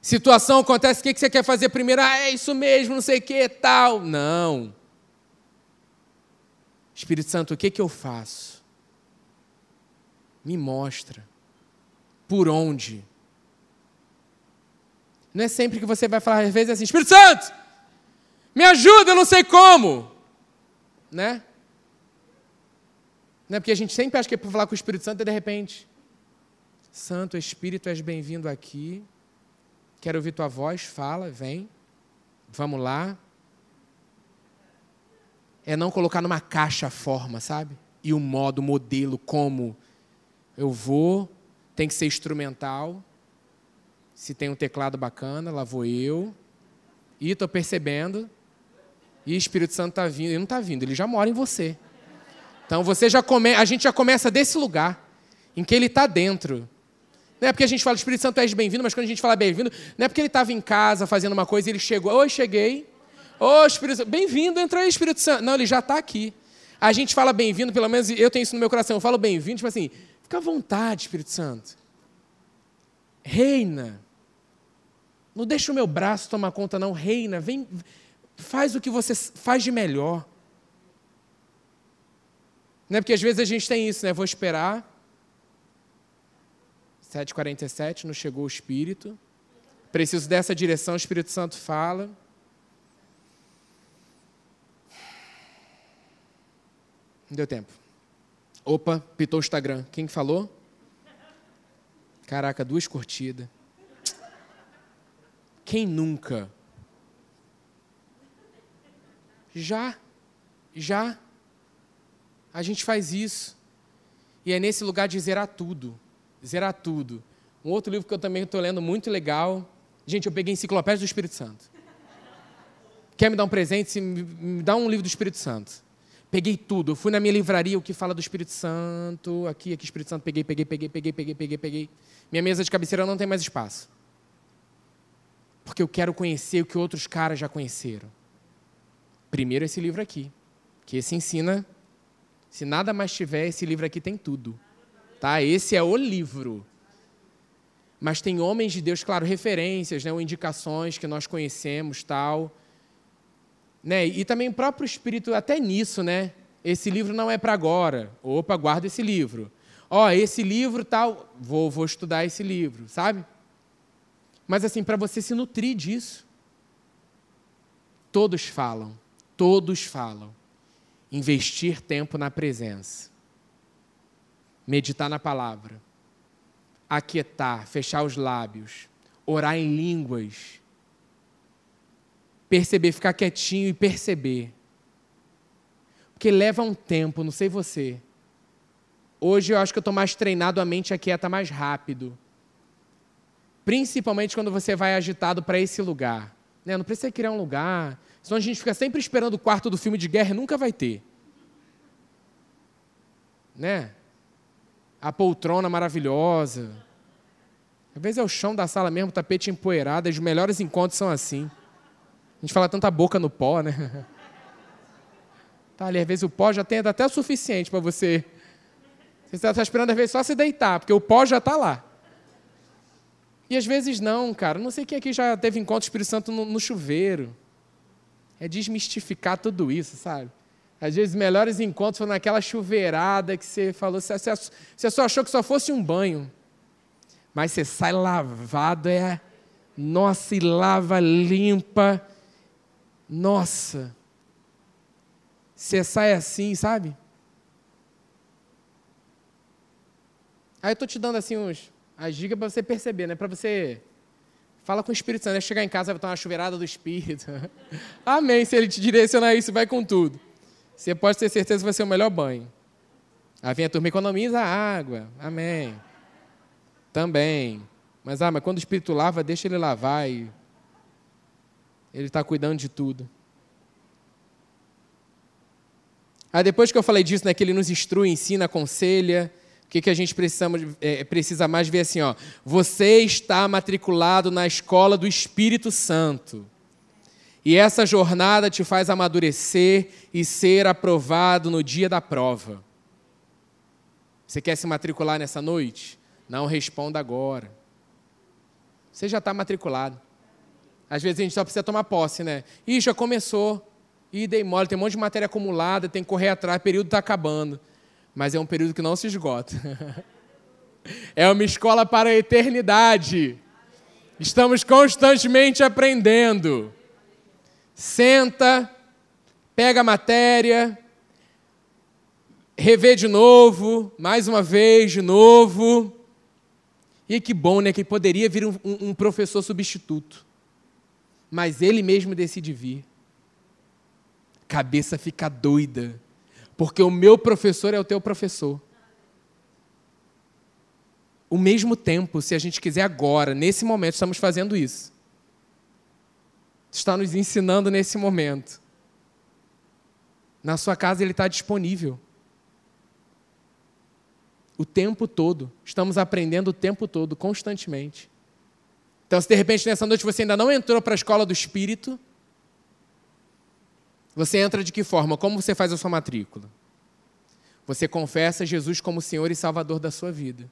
Situação acontece, o que você quer fazer primeiro? Ah, é isso mesmo, não sei o que, tal. Não. Espírito Santo, o que, que eu faço? Me mostra. Por onde? Não é sempre que você vai falar, às vezes é assim, Espírito Santo, me ajuda, eu não sei como. Né? Não é porque a gente sempre acha que é para falar com o Espírito Santo e de repente, Santo Espírito, és bem-vindo aqui. Quero ouvir tua voz, fala, vem. Vamos lá. É não colocar numa caixa a forma, sabe? E o modo, o modelo, como eu vou, tem que ser instrumental. Se tem um teclado bacana, lá vou eu. E estou percebendo. E o Espírito Santo está vindo. Ele não está vindo, ele já mora em você. Então você já come... a gente já começa desse lugar, em que ele está dentro. Não é porque a gente fala Espírito Santo és bem-vindo, mas quando a gente fala bem-vindo, não é porque ele estava em casa fazendo uma coisa e ele chegou. Oi, cheguei. Ô, Espírito Santo, bem-vindo, entra aí, Espírito Santo. Não, ele já está aqui. A gente fala bem-vindo, pelo menos eu tenho isso no meu coração. Eu falo bem-vindo, tipo assim, fica à vontade, Espírito Santo. Reina. Não deixa o meu braço tomar conta, não. Reina, vem, faz o que você faz de melhor. Não é porque às vezes a gente tem isso, né? Vou esperar. 7h47, não chegou o Espírito. Preciso dessa direção, o Espírito Santo fala. Não deu tempo. Opa, pitou o Instagram. Quem falou? Caraca, duas curtidas. Quem nunca? Já, já. A gente faz isso. E é nesse lugar de zerar tudo. Zerar tudo. Um outro livro que eu também estou lendo muito legal. Gente, eu peguei Enciclopédia do Espírito Santo. Quer me dar um presente? Me dá um livro do Espírito Santo. Peguei tudo. Eu fui na minha livraria, o que fala do Espírito Santo. Aqui, aqui, Espírito Santo. Peguei, peguei, peguei, peguei, peguei, peguei, peguei. Minha mesa de cabeceira não tem mais espaço porque eu quero conhecer o que outros caras já conheceram. Primeiro esse livro aqui, que esse ensina, se nada mais tiver, esse livro aqui tem tudo. Tá? Esse é o livro. Mas tem homens de Deus, claro, referências, né, ou indicações que nós conhecemos, tal. Né? E também o próprio Espírito, até nisso, né? Esse livro não é para agora. Opa, guarda esse livro. Ó, esse livro tal, vou, vou estudar esse livro, sabe? Mas assim, para você se nutrir disso. Todos falam, todos falam. Investir tempo na presença. Meditar na palavra. Aquietar, fechar os lábios. Orar em línguas. Perceber, ficar quietinho e perceber. Porque leva um tempo, não sei você. Hoje eu acho que eu estou mais treinado, a mente aquieta mais rápido Principalmente quando você vai agitado para esse lugar. Né? Não precisa criar um lugar. Senão a gente fica sempre esperando o quarto do filme de guerra e nunca vai ter. Né? A poltrona maravilhosa. Às vezes é o chão da sala mesmo, tapete empoeirado. Os melhores encontros são assim. A gente fala tanta boca no pó, né? <laughs> Tá ali, às vezes o pó já tem até o suficiente para você. Você está esperando, às vezes, só se deitar, porque o pó já está lá. E às vezes não, cara. Não sei quem aqui já teve encontro Espírito Santo no, no chuveiro. É desmistificar tudo isso, sabe? Às vezes, os melhores encontros foram naquela chuveirada que você falou, você, você só achou que só fosse um banho. Mas você sai lavado, é. Nossa, e lava limpa. Nossa. Você sai assim, sabe? Aí eu estou te dando assim uns as dicas para você perceber, né? Para você. Fala com o Espírito Santo. Chegar em casa vai tomar uma chuveirada do Espírito. <laughs> Amém. Se ele te direcionar isso, vai com tudo. Você pode ter certeza que vai ser o melhor banho. Aí vem a turma economiza a água. Amém. Também. Mas, ah, mas quando o Espírito lava, deixa ele lavar e ele está cuidando de tudo. Aí depois que eu falei disso, né, que ele nos instrui, ensina, aconselha, o que, que a gente precisa, é, precisa mais ver assim, ó? Você está matriculado na escola do Espírito Santo. E essa jornada te faz amadurecer e ser aprovado no dia da prova. Você quer se matricular nessa noite? Não responda agora. Você já está matriculado. Às vezes a gente só precisa tomar posse, né? Ih, já começou. Ih, dei mole, tem um monte de matéria acumulada, tem que correr atrás, o período está acabando. Mas é um período que não se esgota. <laughs> é uma escola para a eternidade. Estamos constantemente aprendendo. Senta, pega a matéria, revê de novo, mais uma vez, de novo. E que bom, né? Que poderia vir um, um, professor substituto. Mas ele mesmo decide vir. Cabeça fica doida. Porque o meu professor é o teu professor. O mesmo tempo, se a gente quiser agora, nesse momento, estamos fazendo isso. Está nos ensinando nesse momento. Na sua casa ele está disponível o tempo todo. Estamos aprendendo o tempo todo, constantemente. Então, se de repente nessa noite você ainda não entrou para a escola do Espírito, você entra de que forma? Como você faz a sua matrícula? Você confessa Jesus como Senhor e Salvador da sua vida.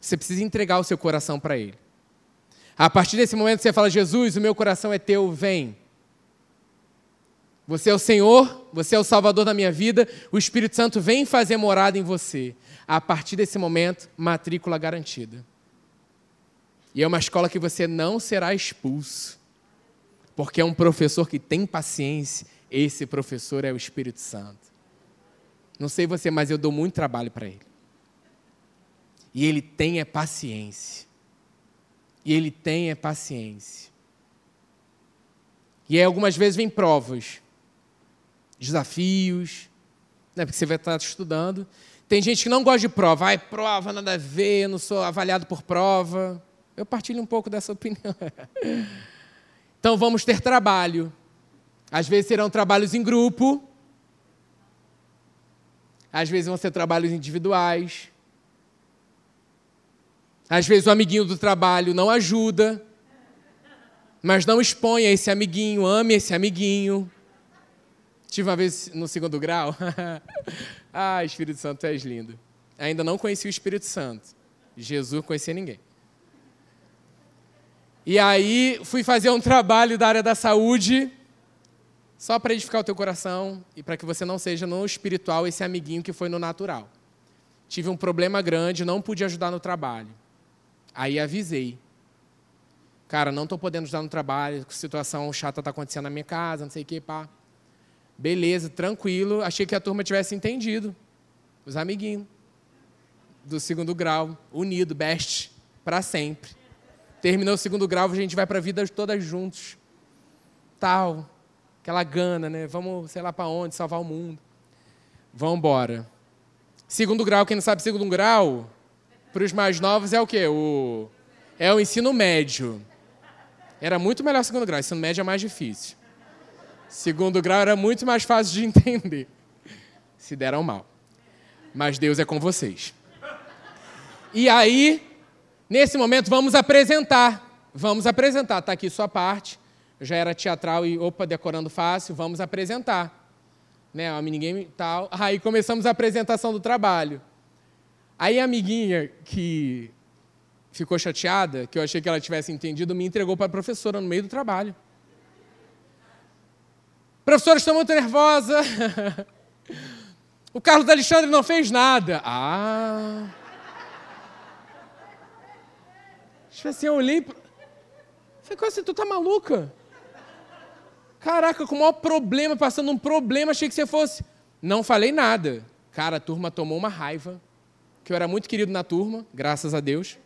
Você precisa entregar o seu coração para Ele. A partir desse momento você fala: Jesus, o meu coração é teu, vem. Você é o Senhor, você é o Salvador da minha vida, o Espírito Santo vem fazer morada em você. A partir desse momento, matrícula garantida. E é uma escola que você não será expulso, porque é um professor que tem paciência. Esse professor é o Espírito Santo. Não sei você, mas eu dou muito trabalho para ele. E ele tem é paciência. E ele tem é paciência. E aí, algumas vezes vem provas desafios, né, porque você vai estar estudando. Tem gente que não gosta de prova. Ai, prova, nada a ver, eu não sou avaliado por prova. Eu partilho um pouco dessa opinião. <laughs> então vamos ter trabalho. Às vezes serão trabalhos em grupo. Às vezes vão ser trabalhos individuais. Às vezes o amiguinho do trabalho não ajuda. Mas não exponha esse amiguinho, ame esse amiguinho. Tive uma vez no segundo grau. <laughs> ah, Espírito Santo, tu és lindo. Ainda não conheci o Espírito Santo. Jesus conhecia ninguém. E aí fui fazer um trabalho da área da saúde, só para edificar o teu coração e para que você não seja no espiritual esse amiguinho que foi no natural. Tive um problema grande, não pude ajudar no trabalho. Aí avisei. Cara, não estou podendo ajudar no trabalho, situação chata está acontecendo na minha casa, não sei o que, pá. Beleza, tranquilo. Achei que a turma tivesse entendido. Os amiguinhos do segundo grau, unido, best, para sempre. Terminou o segundo grau, a gente vai para a vida todas juntos. Tal, aquela gana, né? Vamos, sei lá para onde, salvar o mundo. Vamos embora. Segundo grau, quem não sabe segundo grau, para os mais novos é o quê? O, é o ensino médio. Era muito melhor segundo grau, ensino médio é mais difícil. Segundo grau era muito mais fácil de <laughs> entender. Se deram mal. Mas Deus é com vocês. E aí, nesse momento, vamos apresentar. Vamos apresentar. Está aqui sua parte. Já era teatral e, opa, decorando fácil. Vamos apresentar. Né, uma e tal. Aí começamos a apresentação do trabalho. Aí a amiguinha que ficou chateada, que eu achei que ela tivesse entendido, me entregou para a professora no meio do trabalho. Professora, estou muito nervosa. <laughs> O Carlos Alexandre não fez nada. Ah. Tipo assim, eu olhei. Falei, assim, tu tá maluca? Caraca, com o maior problema, passando um problema, achei que você fosse. Não falei nada. Cara, a turma tomou uma raiva, que eu era muito querido na turma, graças a Deus.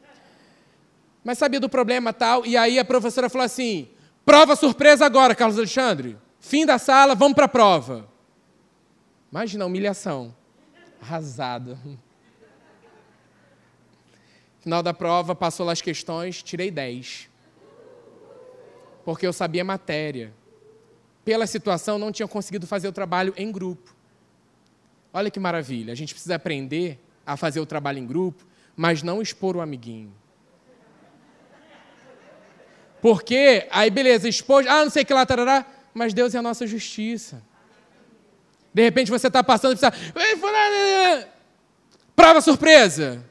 Mas sabia do problema tal, e aí a professora falou assim: prova surpresa agora, Carlos Alexandre. Fim da sala, vamos para a prova. Imagina a humilhação. Arrasado. Final da prova, passou lá as questões, tirei 10. Porque eu sabia matéria. Pela situação, não tinha conseguido fazer o trabalho em grupo. Olha que maravilha. A gente precisa aprender a fazer o trabalho em grupo, mas não expor o amiguinho. Porque, aí beleza, expôs, ah, não sei o que lá, tarará, mas Deus é a nossa justiça. De repente você está passando e precisa. Prova surpresa!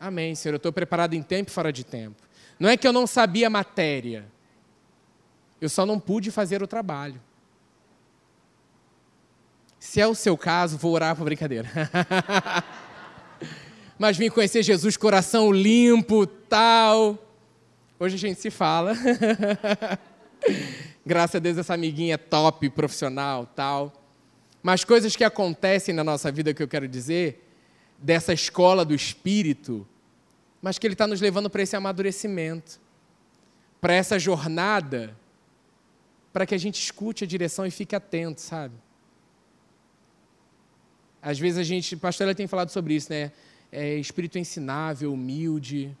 Amém, Senhor. Eu estou preparado em tempo e fora de tempo. Não é que eu não sabia matéria. Eu só não pude fazer o trabalho. Se é o seu caso, vou orar para brincadeira. <laughs> Mas vim conhecer Jesus, coração limpo, tal. Hoje a gente se fala. <laughs> Graças a Deus essa amiguinha é top, profissional, tal. Mas coisas que acontecem na nossa vida que eu quero dizer, dessa escola do espírito, mas que ele está nos levando para esse amadurecimento, para essa jornada, para que a gente escute a direção e fique atento, sabe? Às vezes a gente, pastor ela tem falado sobre isso, né? É, espírito ensinável, humilde.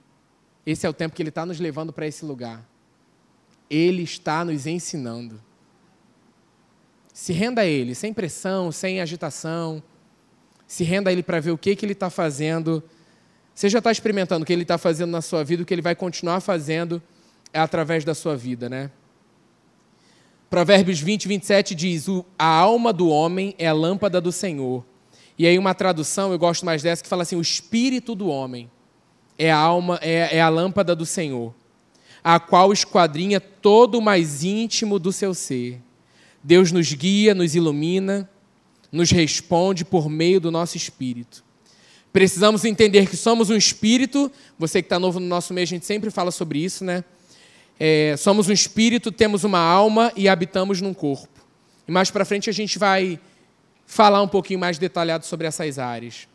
Esse é o tempo que ele está nos levando para esse lugar. Ele está nos ensinando. Se renda a Ele, sem pressão, sem agitação. Se renda a Ele para ver o que, que Ele está fazendo. Você já está experimentando o que Ele está fazendo na sua vida, o que Ele vai continuar fazendo é através da sua vida, né? Provérbios 20, 27 diz: A alma do homem é a lâmpada do Senhor. E aí, uma tradução, eu gosto mais dessa, que fala assim: O espírito do homem é a alma, é, é a lâmpada do Senhor a qual esquadrinha todo o mais íntimo do seu ser. Deus nos guia, nos ilumina, nos responde por meio do nosso espírito. Precisamos entender que somos um espírito. Você que está novo no nosso meio, a gente sempre fala sobre isso, né? É, somos um espírito, temos uma alma e habitamos num corpo. E mais para frente a gente vai falar um pouquinho mais detalhado sobre essas áreas.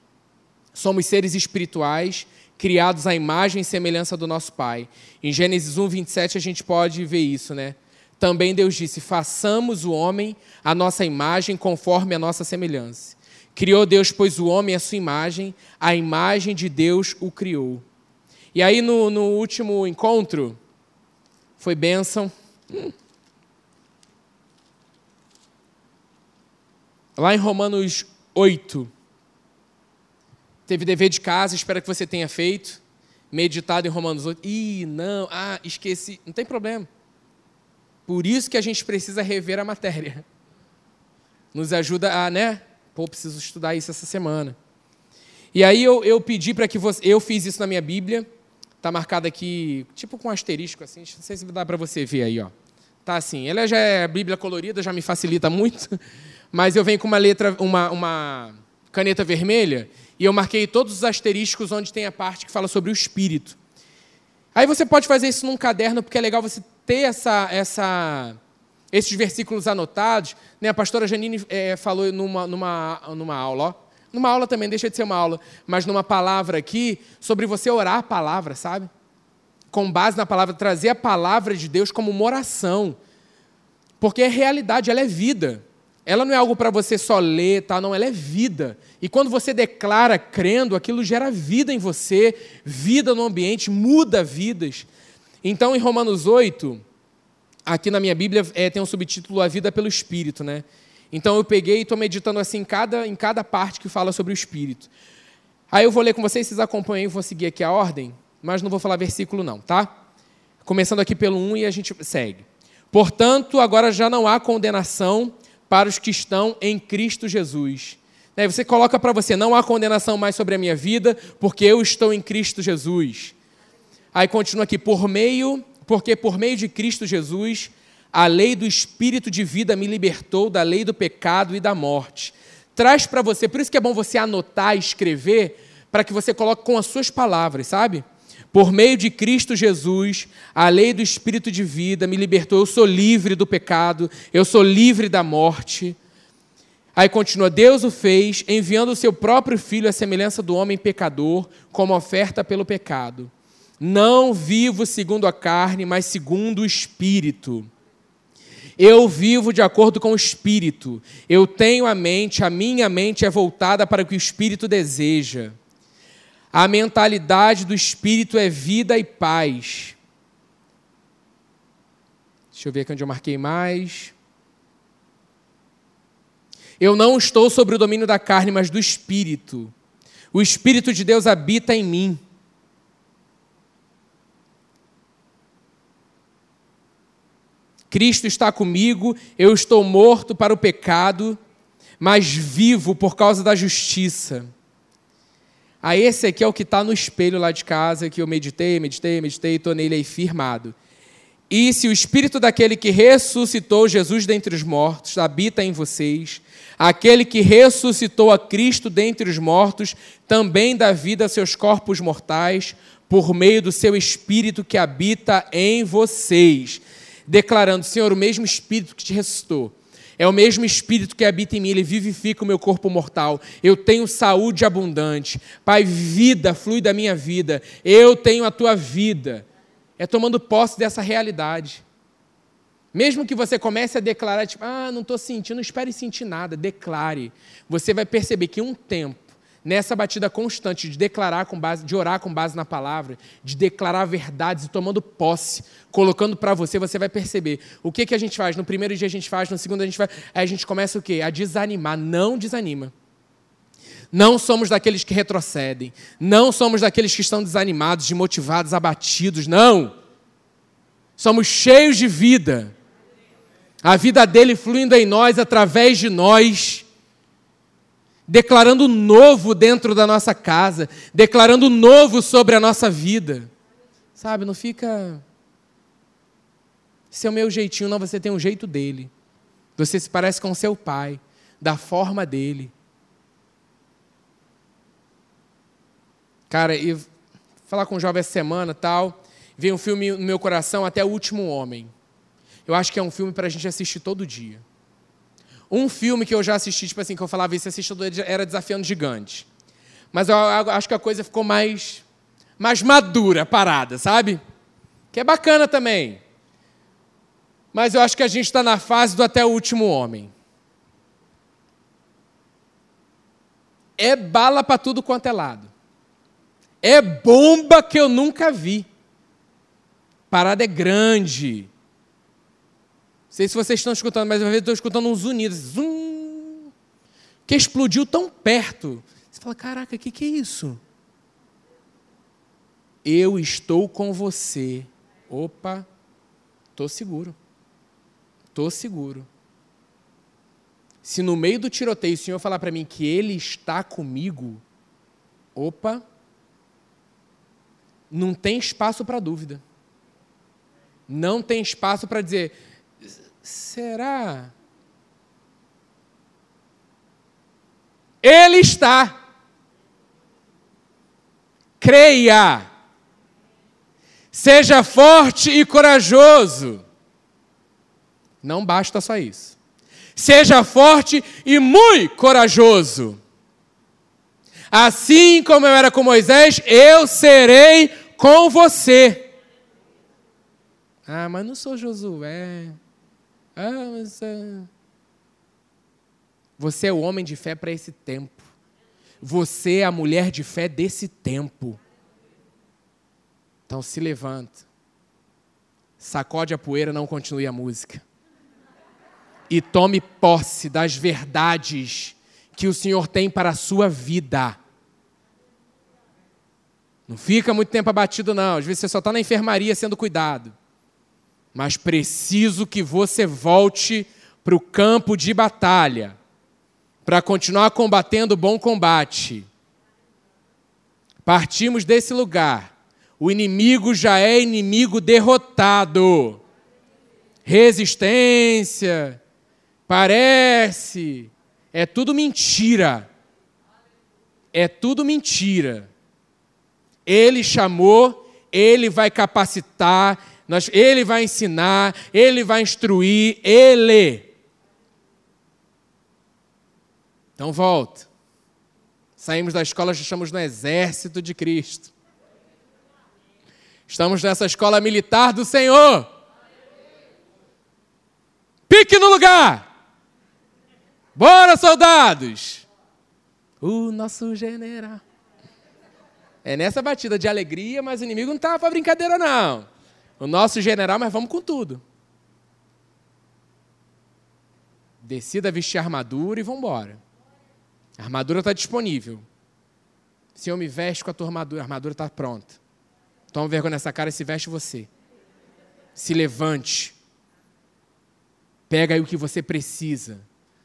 Somos seres espirituais criados à imagem e semelhança do nosso Pai. Em Gênesis 1, 27, a gente pode ver isso, né? Também Deus disse: façamos o homem a nossa imagem conforme a nossa semelhança. Criou Deus, pois, o homem à sua imagem, a imagem de Deus o criou. E aí, no, no último encontro, foi bênção. Lá em Romanos 8, Teve dever de casa, espero que você tenha feito. Meditado em Romanos 8. Ih, não, ah, esqueci. Não tem problema. Por isso que a gente precisa rever a matéria. Nos ajuda a, né? Pô, preciso estudar isso essa semana. E aí eu, eu pedi para que você. Eu fiz isso na minha Bíblia. Está marcado aqui, tipo com um asterisco, assim. Não sei se dá para você ver aí, ó. Tá assim. Ela já é Bíblia colorida, já me facilita muito. <laughs> Mas eu venho com uma letra, uma, uma caneta vermelha e eu marquei todos os asteriscos onde tem a parte que fala sobre o espírito. Aí você pode fazer isso num caderno, porque é legal você ter essa, essa, esses versículos anotados. Né? A pastora Janine é, falou numa, numa, numa aula, ó. Numa aula também, deixa de ser uma aula, mas numa palavra aqui, sobre você orar a palavra, sabe? Com base na palavra, trazer a palavra de Deus como uma oração. Porque é realidade, ela é vida. Ela não é algo para você só ler, tá? não, ela é vida. E quando você declara crendo, aquilo gera vida em você, vida no ambiente, muda vidas. Então, em Romanos 8, aqui na minha Bíblia é, tem um subtítulo A Vida pelo Espírito, né? Então eu peguei e estou meditando assim em cada, em cada parte que fala sobre o Espírito. Aí eu vou ler com vocês, vocês acompanhem, vou seguir aqui a ordem, mas não vou falar versículo não, tá? Começando aqui pelo 1 e a gente segue. Portanto, agora já não há condenação para os que estão em Cristo Jesus. Você coloca para você: não há condenação mais sobre a minha vida, porque eu estou em Cristo Jesus. Aí continua aqui: por meio, porque por meio de Cristo Jesus, a lei do Espírito de vida me libertou da lei do pecado e da morte. Traz para você, por isso que é bom você anotar, escrever, para que você coloque com as suas palavras, sabe? Por meio de Cristo Jesus, a lei do Espírito de vida me libertou. Eu sou livre do pecado, eu sou livre da morte. Aí continua: Deus o fez, enviando o seu próprio filho à semelhança do homem pecador, como oferta pelo pecado. Não vivo segundo a carne, mas segundo o Espírito. Eu vivo de acordo com o Espírito. Eu tenho a mente, a minha mente é voltada para o que o Espírito deseja. A mentalidade do espírito é vida e paz. Deixa eu ver aqui onde eu marquei mais. Eu não estou sobre o domínio da carne, mas do espírito. O espírito de Deus habita em mim. Cristo está comigo, eu estou morto para o pecado, mas vivo por causa da justiça. Ah, esse aqui é o que está no espelho lá de casa, que eu meditei, meditei, meditei, estou nele aí firmado. E se o espírito daquele que ressuscitou Jesus dentre os mortos habita em vocês, aquele que ressuscitou a Cristo dentre os mortos também dá vida a seus corpos mortais por meio do seu espírito que habita em vocês, declarando: Senhor, o mesmo espírito que te ressuscitou é o mesmo Espírito que habita em mim, ele vivifica o meu corpo mortal. Eu tenho saúde abundante. Pai, vida flui da minha vida. Eu tenho a tua vida. É tomando posse dessa realidade. Mesmo que você comece a declarar, tipo, ah, não estou sentindo, não espere sentir nada, declare. Você vai perceber que um tempo nessa batida constante de declarar com base, de orar com base na palavra, de declarar verdades e tomando posse, colocando para você, você vai perceber. O que, que a gente faz? No primeiro dia a gente faz, no segundo a gente faz, aí a gente começa o quê? A desanimar. Não desanima. Não somos daqueles que retrocedem. Não somos daqueles que estão desanimados, desmotivados, abatidos. Não. Somos cheios de vida. A vida dele fluindo em nós, através de nós declarando novo dentro da nossa casa, declarando novo sobre a nossa vida. Sabe, não fica. Esse é o meu jeitinho, não, você tem um jeito dele. Você se parece com seu pai, da forma dele. Cara, e falar com um jovem essa semana tal, veio um filme no meu coração, Até o Último Homem. Eu acho que é um filme para a gente assistir todo dia. Um filme que eu já assisti, tipo assim, que eu falava, esse assistidor era Desafiando Gigante. Mas eu acho que a coisa ficou mais, mais madura, parada, sabe? Que é bacana também. Mas eu acho que a gente está na fase do até o último homem. É bala para tudo quanto é lado. É bomba que eu nunca vi. Parada é grande sei se vocês estão escutando, mas uma vez eu estou escutando uns unidos. Zum, que explodiu tão perto. Você fala, caraca, o que, que é isso? Eu estou com você. Opa, estou seguro. Estou seguro. Se no meio do tiroteio o Senhor falar para mim que Ele está comigo, opa, não tem espaço para dúvida. Não tem espaço para dizer, Será? Ele está. Creia. Seja forte e corajoso. Não basta só isso. Seja forte e muito corajoso. Assim como eu era com Moisés, eu serei com você. Ah, mas não sou Josué. Ah, mas. Ah. Você é o homem de fé para esse tempo. Você é a mulher de fé desse tempo. Então se levanta. Sacode a poeira, não continue a música. E tome posse das verdades que o Senhor tem para a sua vida. Não fica muito tempo abatido, não. Às vezes você só está na enfermaria sendo cuidado mas preciso que você volte para o campo de batalha, para continuar combatendo o bom combate. Partimos desse lugar. O inimigo já é inimigo derrotado. Resistência, parece, é tudo mentira. É tudo mentira. Ele chamou, ele vai capacitar, nós, ele vai ensinar, ele vai instruir, ele. Então volta. Saímos da escola, já estamos no exército de Cristo. Estamos nessa escola militar do Senhor. Pique no lugar. Bora, soldados. O nosso general. É nessa batida de alegria, mas o inimigo não estava para brincadeira, não o nosso general, mas vamos com tudo. Decida vestir a armadura e vamos embora. A armadura está disponível. Senhor, me veste com a tua armadura. A armadura está pronta. Toma vergonha nessa cara e se veste você. Se levante. Pega aí o que você precisa.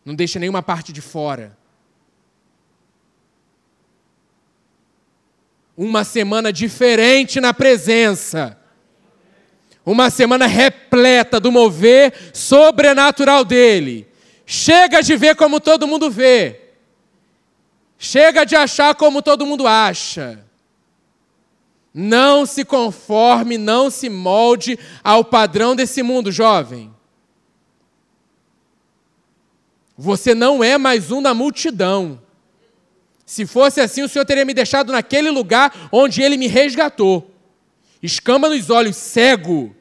Não deixa nenhuma parte de fora. uma semana diferente na presença. Uma semana repleta do mover sobrenatural dele. Chega de ver como todo mundo vê. Chega de achar como todo mundo acha. Não se conforme, não se molde ao padrão desse mundo, jovem. Você não é mais um na multidão. Se fosse assim, o Senhor teria me deixado naquele lugar onde ele me resgatou. Escama nos olhos, cego,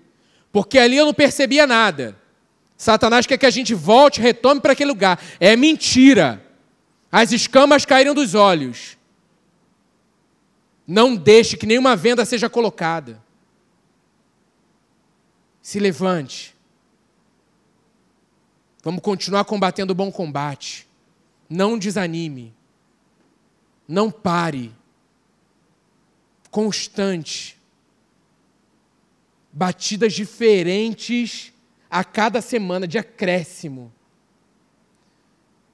porque ali eu não percebia nada. Satanás quer que a gente volte, retome para aquele lugar. É mentira. As escamas caíram dos olhos. Não deixe que nenhuma venda seja colocada. Se levante. Vamos continuar combatendo o bom combate. Não desanime. Não pare. Constante. Batidas diferentes a cada semana de acréscimo.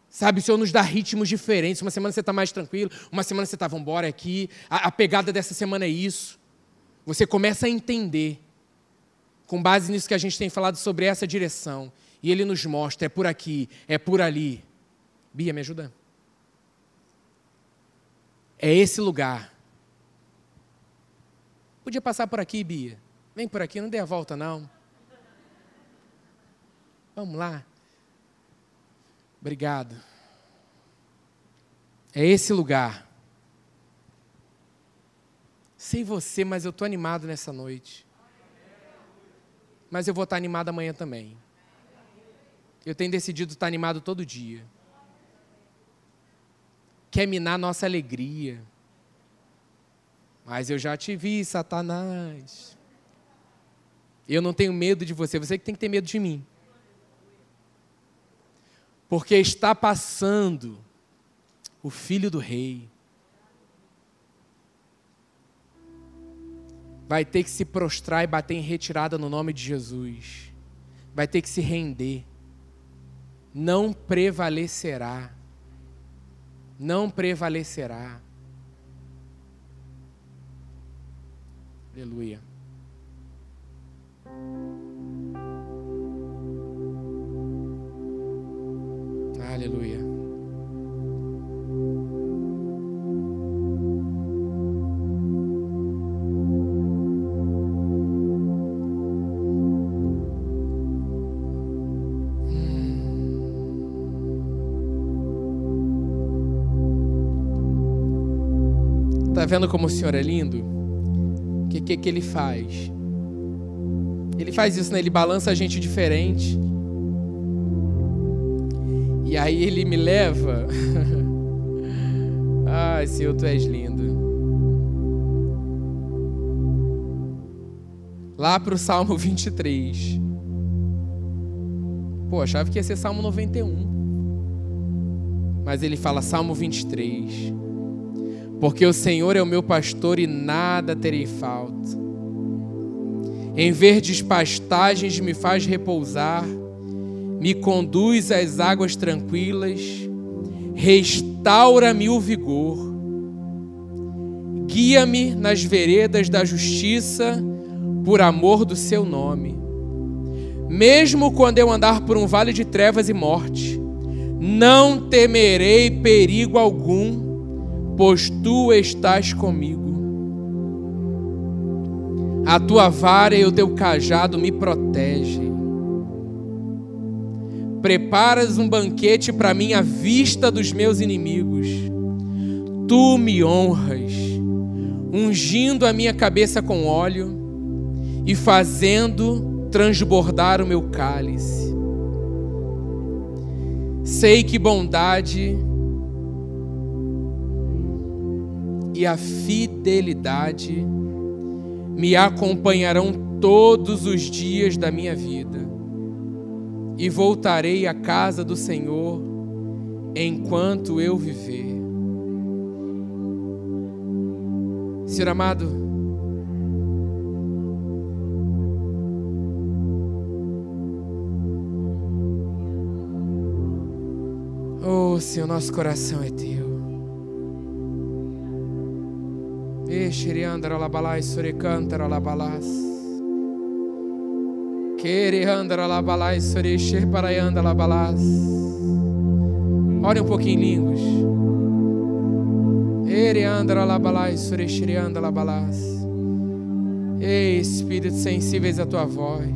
Sabe, o Senhor nos dá ritmos diferentes. Uma semana você está mais tranquilo, uma semana você está, vamos embora aqui. A, a pegada dessa semana é isso. Você começa a entender, com base nisso que a gente tem falado sobre essa direção. E Ele nos mostra, é por aqui, é por ali. Bia, me ajuda? É esse lugar. Podia passar por aqui, Bia. Vem por aqui, não dê a volta, não. Vamos lá. Obrigado. É esse lugar. Sei você, mas eu estou animado nessa noite. Mas eu vou estar animado amanhã também. Eu tenho decidido estar animado todo dia. Quer minar nossa alegria. Mas eu já te vi, Satanás. Eu não tenho medo de você, você que tem que ter medo de mim porque está passando o filho do rei. Vai ter que se prostrar e bater em retirada no nome de Jesus. Vai ter que se render. Não prevalecerá. Não prevalecerá. Aleluia. Aleluia. Está vendo como o Senhor é lindo? O que, que, que ele faz? Ele faz isso, né? Ele balança a gente diferente. E aí ele me leva. <laughs> Ai, Senhor, tu és lindo. Lá para o Salmo <laughs> 23. Pô, achava que ia ser Salmo 91. Mas ele fala Salmo 23. Porque o Senhor é o meu pastor e nada terei falta. Em verdes pastagens me faz repousar me conduz às águas tranquilas, restaura-me o vigor, guia-me nas veredas da justiça, por amor do seu nome. Mesmo quando eu andar por um vale de trevas e morte, não temerei perigo algum, pois tu estás comigo. A tua vara e o teu cajado me protegem Preparas um banquete para mim à vista dos meus inimigos. Tu me honras, ungindo a minha cabeça com óleo e fazendo transbordar o meu cálice. Sei que bondade e a fidelidade me acompanharão todos os dias da minha vida e voltarei à casa do Senhor enquanto eu viver. Senhor amado, oh Senhor, nosso coração é teu. Ore um pouquinho em línguas. Ereandra labalai surexerianda labalas. Ei, Espírito sensíveis à tua voz.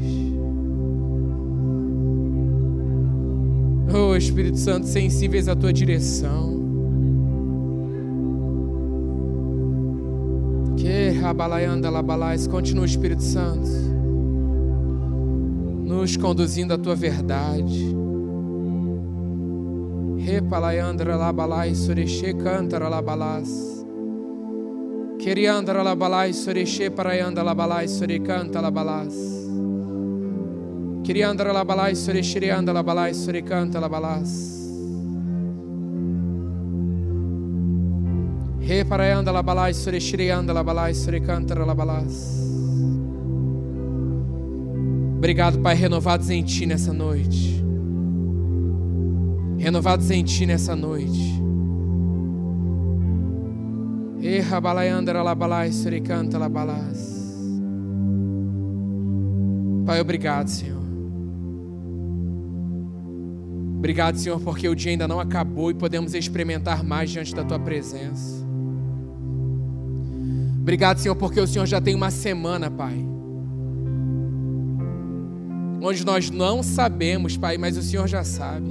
Oh, Espírito Santo, sensíveis à tua direção. Continua, Espírito Santo, nos conduzindo à tua verdade. Repalayandra labalai sureche cantara labalas. Queriandra labalai sureche parayanda labalai surecanta labalas. Queriandra labalai surexerianda labalai surecanta labalas. Surecanta labalas. Obrigado, Pai, renovados em Ti nessa noite renovados em Ti nessa noite. Pai, obrigado, Senhor. Obrigado, Senhor, porque o dia ainda não acabou e podemos experimentar mais diante da Tua presença. Obrigado, Senhor, porque o Senhor já tem uma semana, Pai. Onde nós não sabemos, Pai, mas o Senhor já sabe.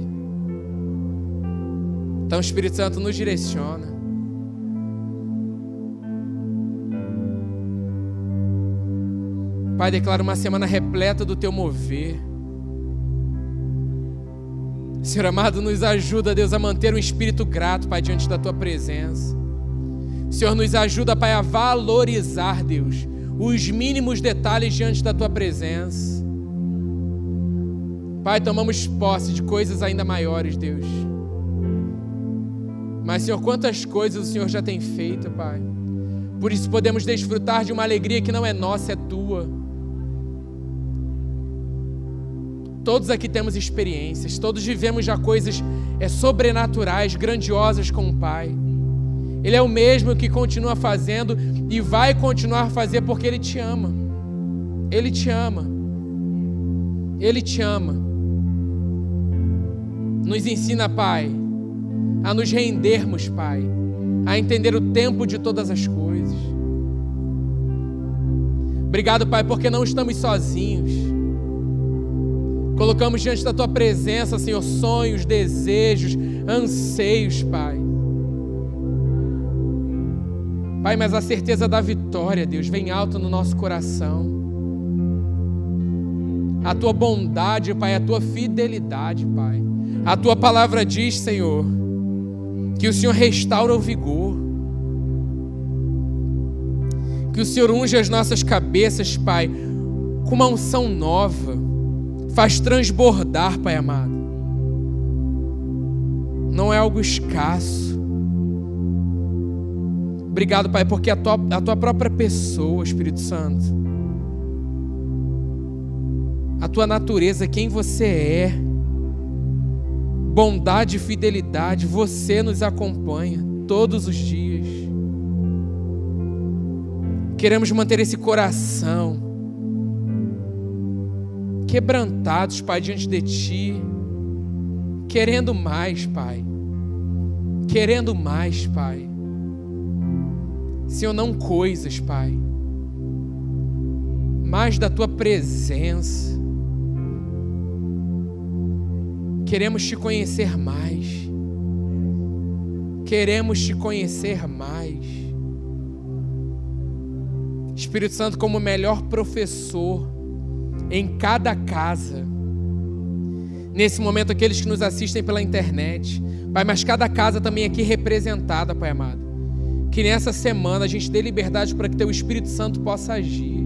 Então o Espírito Santo nos direciona. Pai, declara uma semana repleta do teu mover. Senhor amado, nos ajuda, Deus, a manter um espírito grato, Pai, diante da tua presença. Senhor, nos ajuda, Pai, a valorizar, Deus, os mínimos detalhes diante da tua presença. Pai, tomamos posse de coisas ainda maiores, Deus. Mas, Senhor, quantas coisas o Senhor já tem feito, Pai. Por isso podemos desfrutar de uma alegria que não é nossa, é tua. Todos aqui temos experiências, todos vivemos já coisas é, sobrenaturais, grandiosas com o Pai. Ele é o mesmo que continua fazendo e vai continuar a fazer porque Ele te ama. Ele te ama. Ele te ama. Nos ensina, Pai, a nos rendermos, Pai, a entender o tempo de todas as coisas. Obrigado, Pai, porque não estamos sozinhos. Colocamos diante da Tua presença, Senhor, sonhos, desejos, anseios, Pai. Pai, mas a certeza da vitória, Deus, vem alto no nosso coração. A tua bondade, Pai, a tua fidelidade, Pai. A tua palavra diz, Senhor, que o Senhor restaura o vigor. Que o Senhor unge as nossas cabeças, Pai, com uma unção nova. Faz transbordar, Pai amado. Não é algo escasso. Obrigado, Pai, porque a tua, a tua própria pessoa, Espírito Santo, a tua natureza, quem você é, bondade e fidelidade, você nos acompanha todos os dias. Queremos manter esse coração quebrantados, Pai, diante de Ti, querendo mais, Pai, querendo mais, Pai. Senhor, não coisas, Pai, mais da Tua presença Queremos te conhecer mais. Queremos te conhecer mais. Espírito Santo, como melhor professor em cada casa. Nesse momento, aqueles que nos assistem pela internet. Pai, mas cada casa também aqui representada, Pai amado. Que nessa semana a gente dê liberdade para que Teu Espírito Santo possa agir.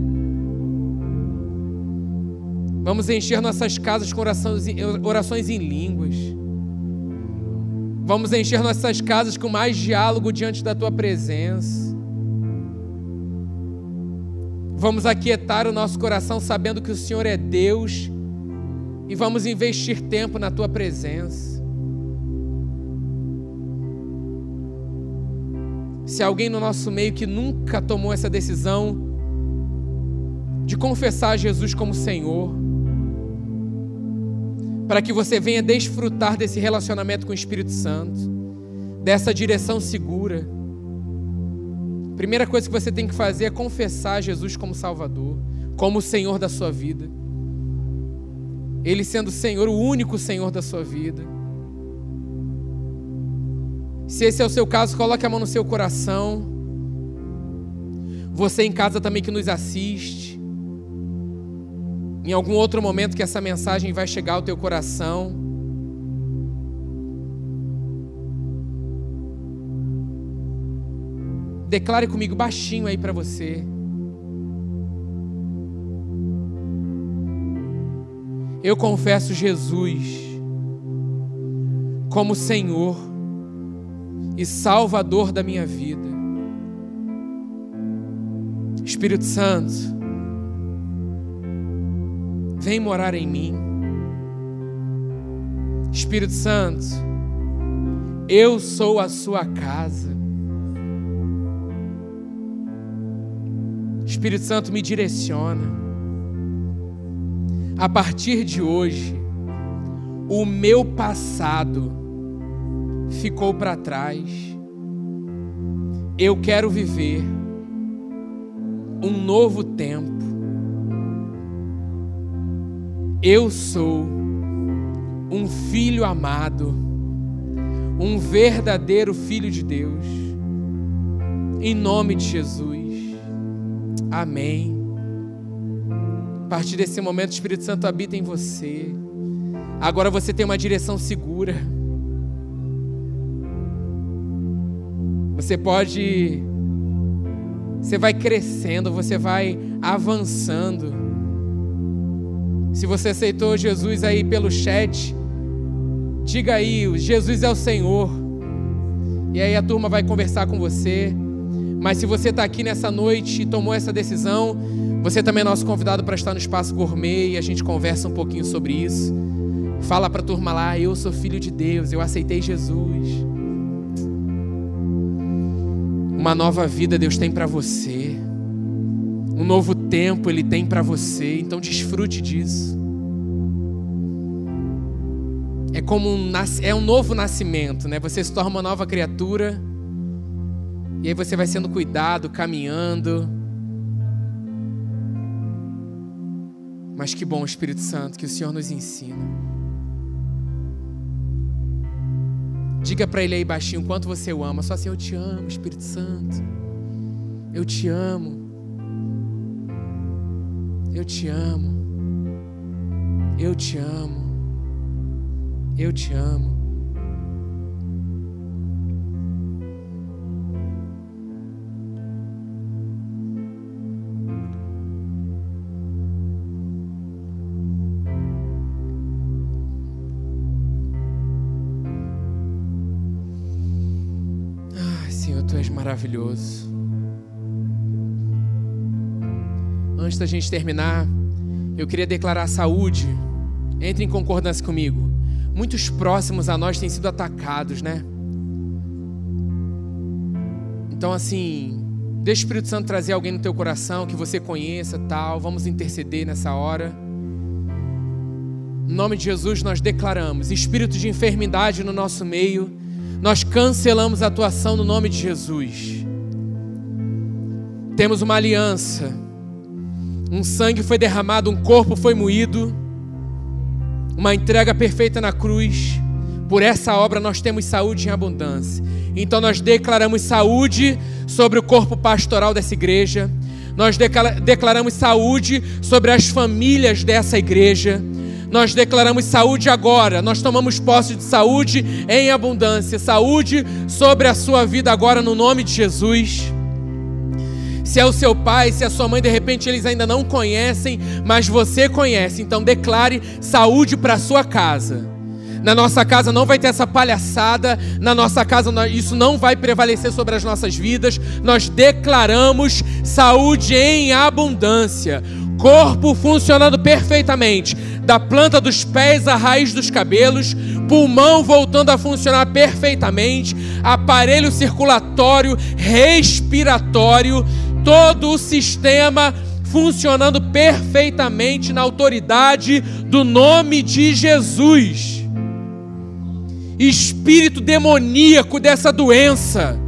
Vamos encher nossas casas com orações, orações em línguas. Vamos encher nossas casas com mais diálogo diante da tua presença. Vamos aquietar o nosso coração sabendo que o Senhor é Deus e vamos investir tempo na tua presença. Se alguém no nosso meio que nunca tomou essa decisão de confessar Jesus como Senhor, para que você venha desfrutar desse relacionamento com o Espírito Santo, dessa direção segura. Primeira coisa que você tem que fazer é confessar Jesus como Salvador, como o Senhor da sua vida. Ele sendo o Senhor, o único Senhor da sua vida. Se esse é o seu caso, coloque a mão no seu coração. Você em casa também que nos assiste. Em algum outro momento que essa mensagem vai chegar ao teu coração. Declare comigo baixinho aí para você. Eu confesso Jesus como Senhor e Salvador da minha vida. Espírito Santo, vem morar em mim. Espírito Santo, eu sou a sua casa. Espírito Santo me direciona a partir de hoje, o meu passado ficou para trás. Eu quero viver um novo tempo. Eu sou um filho amado, um verdadeiro filho de Deus. Em nome de Jesus. Amém. A partir desse momento, o Espírito Santo habita em você. Agora você tem uma direção segura. Você pode. Você vai crescendo, você vai avançando. Se você aceitou Jesus aí pelo chat, diga aí: Jesus é o Senhor. E aí a turma vai conversar com você. Mas se você está aqui nessa noite e tomou essa decisão, você também é nosso convidado para estar no Espaço Gourmet e a gente conversa um pouquinho sobre isso. Fala para a turma lá, eu sou filho de Deus, eu aceitei Jesus. Uma nova vida Deus tem para você. Um novo tempo Ele tem para você, então desfrute disso. É como um, é um novo nascimento, né? Você se torna uma nova criatura e aí você vai sendo cuidado, caminhando Mas que bom, Espírito Santo, que o Senhor nos ensina. Diga para ele aí baixinho quanto você o ama. Só assim, eu te amo, Espírito Santo. Eu te amo. Eu te amo. Eu te amo. Eu te amo. Maravilhoso. Antes da gente terminar, eu queria declarar saúde. Entre em concordância comigo. Muitos próximos a nós têm sido atacados, né? Então, assim, deixa o Espírito Santo trazer alguém no teu coração que você conheça, tal. Vamos interceder nessa hora. Em nome de Jesus, nós declaramos espírito de enfermidade no nosso meio nós cancelamos a atuação no nome de Jesus. Temos uma aliança. Um sangue foi derramado, um corpo foi moído. Uma entrega perfeita na cruz. Por essa obra nós temos saúde em abundância. Então nós declaramos saúde sobre o corpo pastoral dessa igreja. Nós declaramos saúde sobre as famílias dessa igreja. Nós declaramos saúde agora, nós tomamos posse de saúde em abundância, saúde sobre a sua vida agora no nome de Jesus. Se é o seu pai, se é a sua mãe, de repente eles ainda não conhecem, mas você conhece, então declare saúde para a sua casa. Na nossa casa não vai ter essa palhaçada, na nossa casa isso não vai prevalecer sobre as nossas vidas. Nós declaramos saúde em abundância corpo funcionando perfeitamente, da planta dos pés à raiz dos cabelos, pulmão voltando a funcionar perfeitamente, aparelho circulatório, respiratório, todo o sistema funcionando perfeitamente na autoridade do nome de Jesus. Espírito demoníaco dessa doença,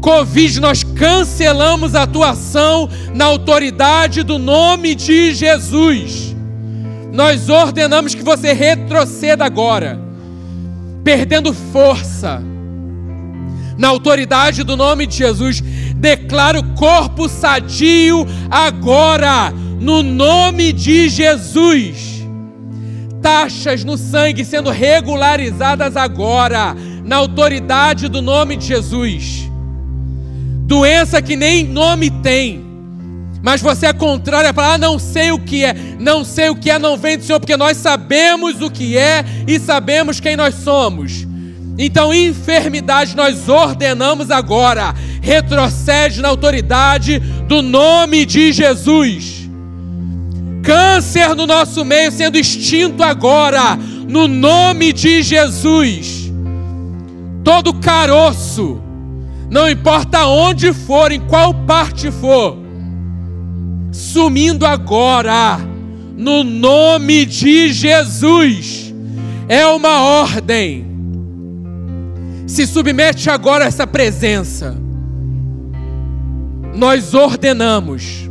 Covid, nós cancelamos a atuação na autoridade do nome de Jesus. Nós ordenamos que você retroceda agora, perdendo força. Na autoridade do nome de Jesus, declaro corpo sadio agora, no nome de Jesus. Taxas no sangue sendo regularizadas agora, na autoridade do nome de Jesus. Doença que nem nome tem mas você é contrário a falar, ah, não sei o que é, não sei o que é, não vem do Senhor, porque nós sabemos o que é e sabemos quem nós somos. Então, enfermidade nós ordenamos agora, retrocede na autoridade do nome de Jesus. Câncer no nosso meio sendo extinto agora, no nome de Jesus. Todo caroço, não importa onde for, em qual parte for, sumindo agora, no nome de Jesus. É uma ordem. Se submete agora a essa presença. Nós ordenamos.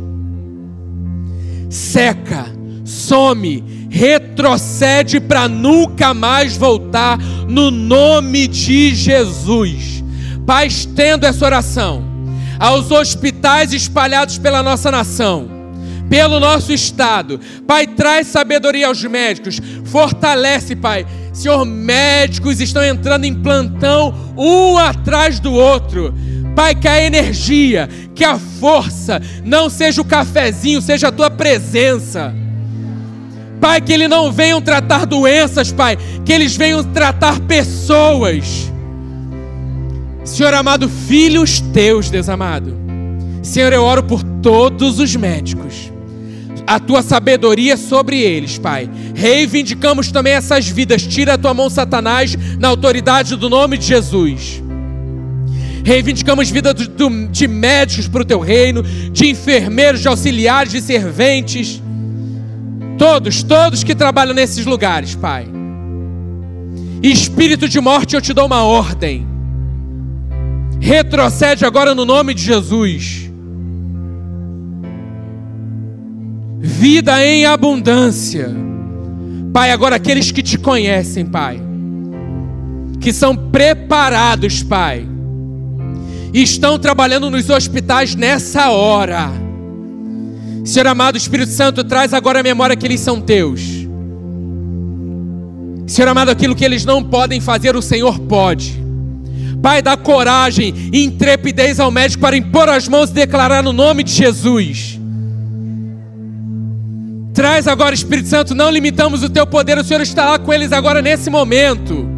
Seca, some, retrocede para nunca mais voltar, no nome de Jesus. Pai, estendo essa oração aos hospitais espalhados pela nossa nação pelo nosso estado. Pai, traz sabedoria aos médicos, fortalece, Pai. Senhor, médicos estão entrando em plantão um atrás do outro. Pai, que a energia, que a força não seja o cafezinho, seja a tua presença. Pai, que eles não venham tratar doenças, Pai, que eles venham tratar pessoas. Senhor amado, filhos teus, Deus amado. Senhor, eu oro por todos os médicos a tua sabedoria sobre eles, Pai. Reivindicamos também essas vidas. Tira a tua mão, Satanás, na autoridade do nome de Jesus. Reivindicamos vida do, do, de médicos para o teu reino, de enfermeiros, de auxiliares, de serventes. Todos, todos que trabalham nesses lugares, Pai. Espírito de morte, eu te dou uma ordem. Retrocede agora no nome de Jesus. vida em abundância. Pai, agora aqueles que te conhecem, Pai, que são preparados, Pai, estão trabalhando nos hospitais nessa hora. Senhor amado Espírito Santo, traz agora a memória que eles são teus. Senhor amado, aquilo que eles não podem fazer, o Senhor pode. Pai, dá coragem e intrepidez ao médico para impor as mãos e declarar no nome de Jesus Traz agora, Espírito Santo, não limitamos o teu poder, o Senhor está lá com eles agora nesse momento.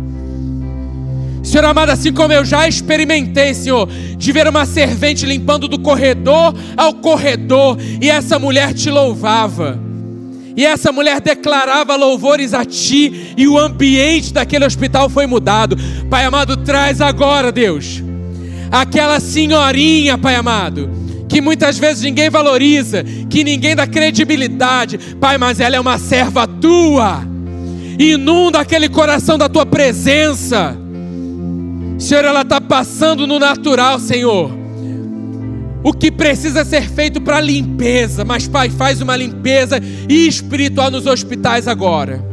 Senhor amado, assim como eu já experimentei, Senhor, de ver uma servente limpando do corredor ao corredor, e essa mulher te louvava, e essa mulher declarava louvores a ti, e o ambiente daquele hospital foi mudado. Pai amado, traz agora, Deus, aquela senhorinha, Pai amado, que muitas vezes ninguém valoriza, que ninguém dá credibilidade. Pai, mas ela é uma serva tua. Inunda aquele coração da tua presença. Senhor, ela está passando no natural, Senhor. O que precisa ser feito para limpeza, mas Pai, faz uma limpeza espiritual nos hospitais agora.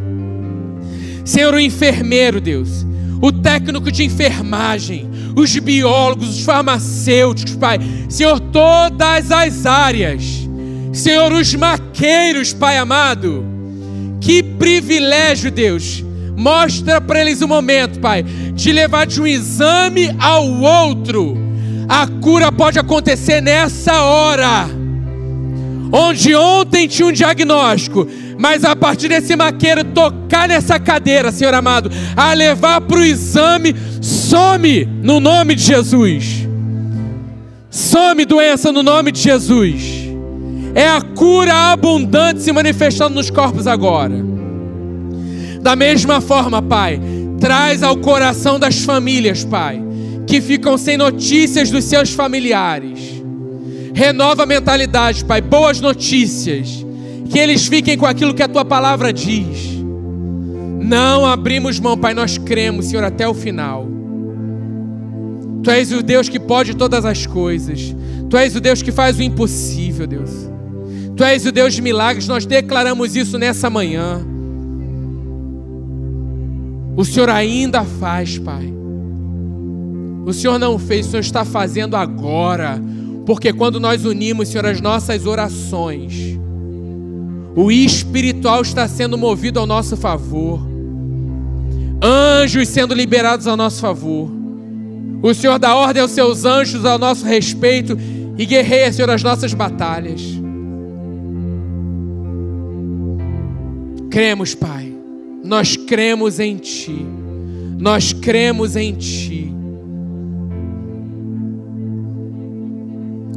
Senhor, o enfermeiro, Deus, o técnico de enfermagem, os biólogos, os farmacêuticos, Pai. Senhor, todas as áreas. Senhor, os maqueiros, Pai amado. Que privilégio, Deus. Mostra para eles o momento, Pai, de levar de um exame ao outro. A cura pode acontecer nessa hora. Onde ontem tinha um diagnóstico, mas a partir desse maqueiro tocar nessa cadeira, Senhor amado, a levar para o exame, some no nome de Jesus. Some doença no nome de Jesus. É a cura abundante se manifestando nos corpos agora. Da mesma forma, Pai, traz ao coração das famílias, Pai, que ficam sem notícias dos seus familiares. Renova a mentalidade, Pai, boas notícias. Que eles fiquem com aquilo que a tua palavra diz. Não abrimos mão, Pai, nós cremos, Senhor, até o final. Tu és o Deus que pode todas as coisas. Tu és o Deus que faz o impossível, Deus. Tu és o Deus de milagres, nós declaramos isso nessa manhã. O Senhor ainda faz, Pai. O Senhor não fez, o Senhor está fazendo agora. Porque quando nós unimos, Senhor, as nossas orações, o espiritual está sendo movido ao nosso favor. Anjos sendo liberados ao nosso favor. O Senhor dá ordem aos seus anjos ao nosso respeito e guerreia, Senhor, as nossas batalhas. Cremos, Pai. Nós cremos em Ti. Nós cremos em Ti.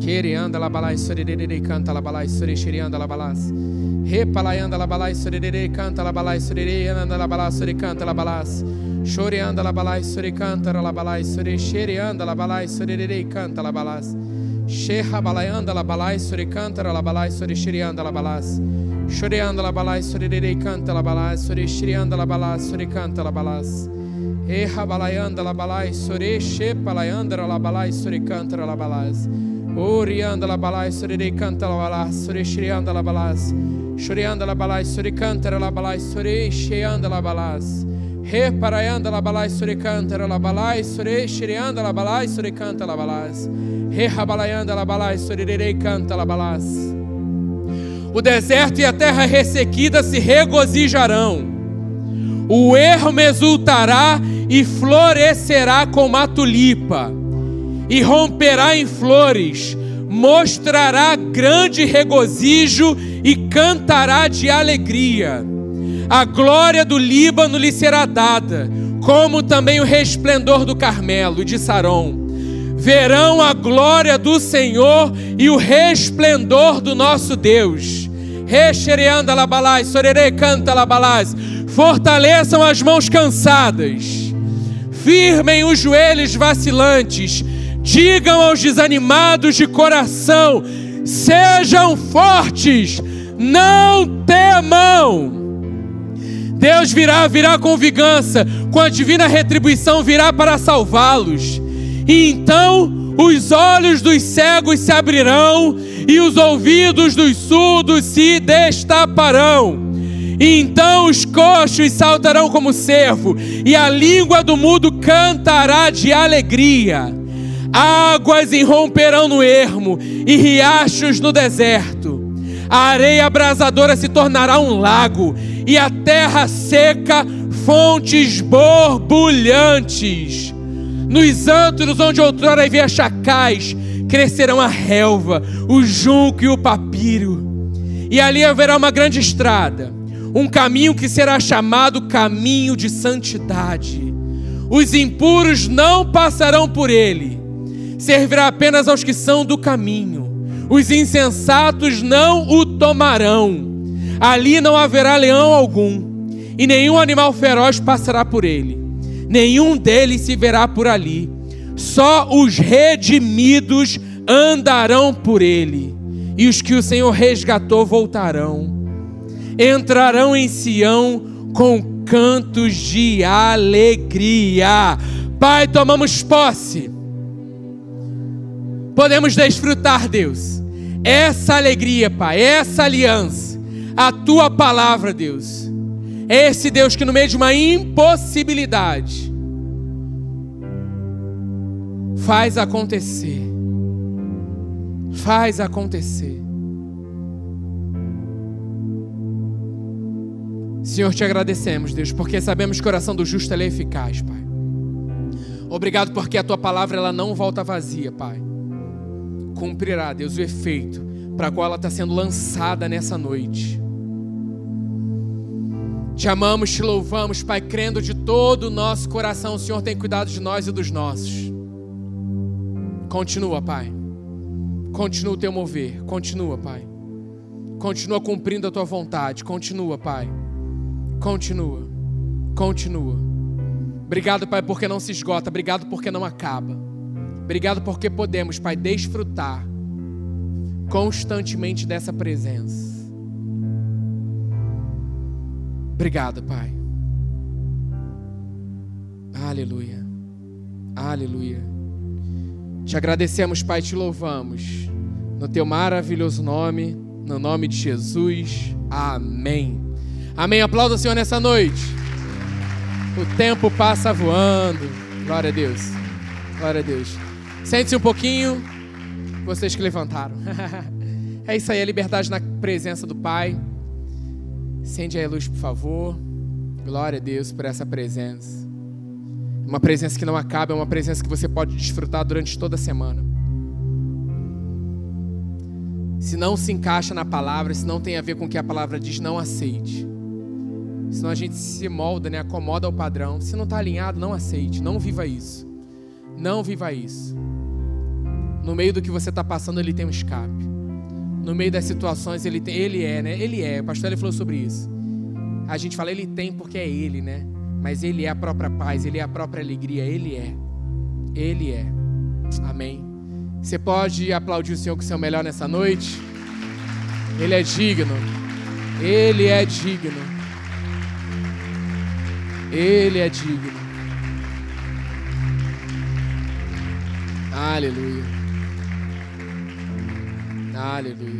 Quereanda la balai sorerere canta la balai sorexerianda la balas. Repalaianda la balai sorerere canta la balai sorere anda la balas sore canta la balas. Choreanda la balai sore canta la balai sore xereanda la balai sorerere canta la balas. Xerra balaianda la balai sore canta la balai sore xereanda la balas. Choreanda la balai sorerere canta la balas sore xereanda la balas sore canta la balas. Erra balaianda la balai sore palaianda la balai sore canta la balas. Orianda la balai sorere canta la balas sore xereanda la balas. Choreanda la balai sore canta la balai sore xeanda la balas. Re paraianda la balai sore canta la balai sore xereanda la balai sore canta la balas. Re rabalaianda la balai sorere canta la balas. O deserto e a terra ressequida se regozijarão. O ermo exultará e florescerá como a tulipa, e romperá em flores, mostrará grande regozijo e cantará de alegria. A glória do Líbano lhe será dada, como também o resplendor do Carmelo e de Saron. Verão a glória do Senhor e o resplendor do nosso Deus. Rechereanda labalás, sorere canta labalás. Fortaleçam as mãos cansadas, firmem os joelhos vacilantes, digam aos desanimados de coração: sejam fortes, não temam. Deus virá, virá com vingança, com a divina retribuição virá para salvá-los. E então os olhos dos cegos se abrirão e os ouvidos dos surdos se destaparão. E então os coxos saltarão como cervo, e a língua do mudo cantará de alegria. Águas irromperão no ermo, e riachos no deserto. A areia abrasadora se tornará um lago, e a terra seca, fontes borbulhantes. Nos antros onde outrora havia chacais, crescerão a relva, o junco e o papiro. E ali haverá uma grande estrada um caminho que será chamado caminho de santidade. Os impuros não passarão por ele, servirá apenas aos que são do caminho. Os insensatos não o tomarão. Ali não haverá leão algum, e nenhum animal feroz passará por ele. Nenhum deles se verá por ali. Só os redimidos andarão por ele, e os que o Senhor resgatou voltarão entrarão em Sião com cantos de alegria. Pai, tomamos posse. Podemos desfrutar, Deus, essa alegria, Pai, essa aliança, a tua palavra, Deus. Esse Deus que no meio de uma impossibilidade faz acontecer. Faz acontecer. Senhor, te agradecemos, Deus, porque sabemos que o coração do justo é eficaz, Pai. Obrigado porque a tua palavra ela não volta vazia, Pai. Cumprirá, Deus, o efeito para qual ela está sendo lançada nessa noite. Te amamos, te louvamos, Pai, crendo de todo o nosso coração. O Senhor tem cuidado de nós e dos nossos. Continua, Pai. Continua o teu mover. Continua, Pai. Continua cumprindo a tua vontade. Continua, Pai. Continua. Continua. Obrigado, Pai, porque não se esgota. Obrigado porque não acaba. Obrigado porque podemos, Pai, desfrutar constantemente dessa presença. Obrigado, Pai. Aleluia. Aleluia. Te agradecemos, Pai, te louvamos. No teu maravilhoso nome, no nome de Jesus. Amém. Amém. Aplauda o Senhor nessa noite. O tempo passa voando. Glória a Deus. Glória a Deus. Sente-se um pouquinho. Vocês que levantaram. <laughs> é isso aí, a liberdade na presença do Pai. Acende aí a luz, por favor. Glória a Deus por essa presença. Uma presença que não acaba, é uma presença que você pode desfrutar durante toda a semana. Se não se encaixa na palavra, se não tem a ver com o que a palavra diz, não aceite. Senão a gente se molda, né? acomoda ao padrão. Se não está alinhado, não aceite. Não viva isso. Não viva isso. No meio do que você está passando, ele tem um escape. No meio das situações, ele, tem, ele é, né? Ele é. O pastor ele falou sobre isso. A gente fala, ele tem porque é ele, né? mas Ele é a própria paz, Ele é a própria alegria, Ele é. Ele é. Amém. Você pode aplaudir o Senhor com o seu melhor nessa noite? Ele é digno. Ele é digno. Ele é digno. Aleluia. Aleluia.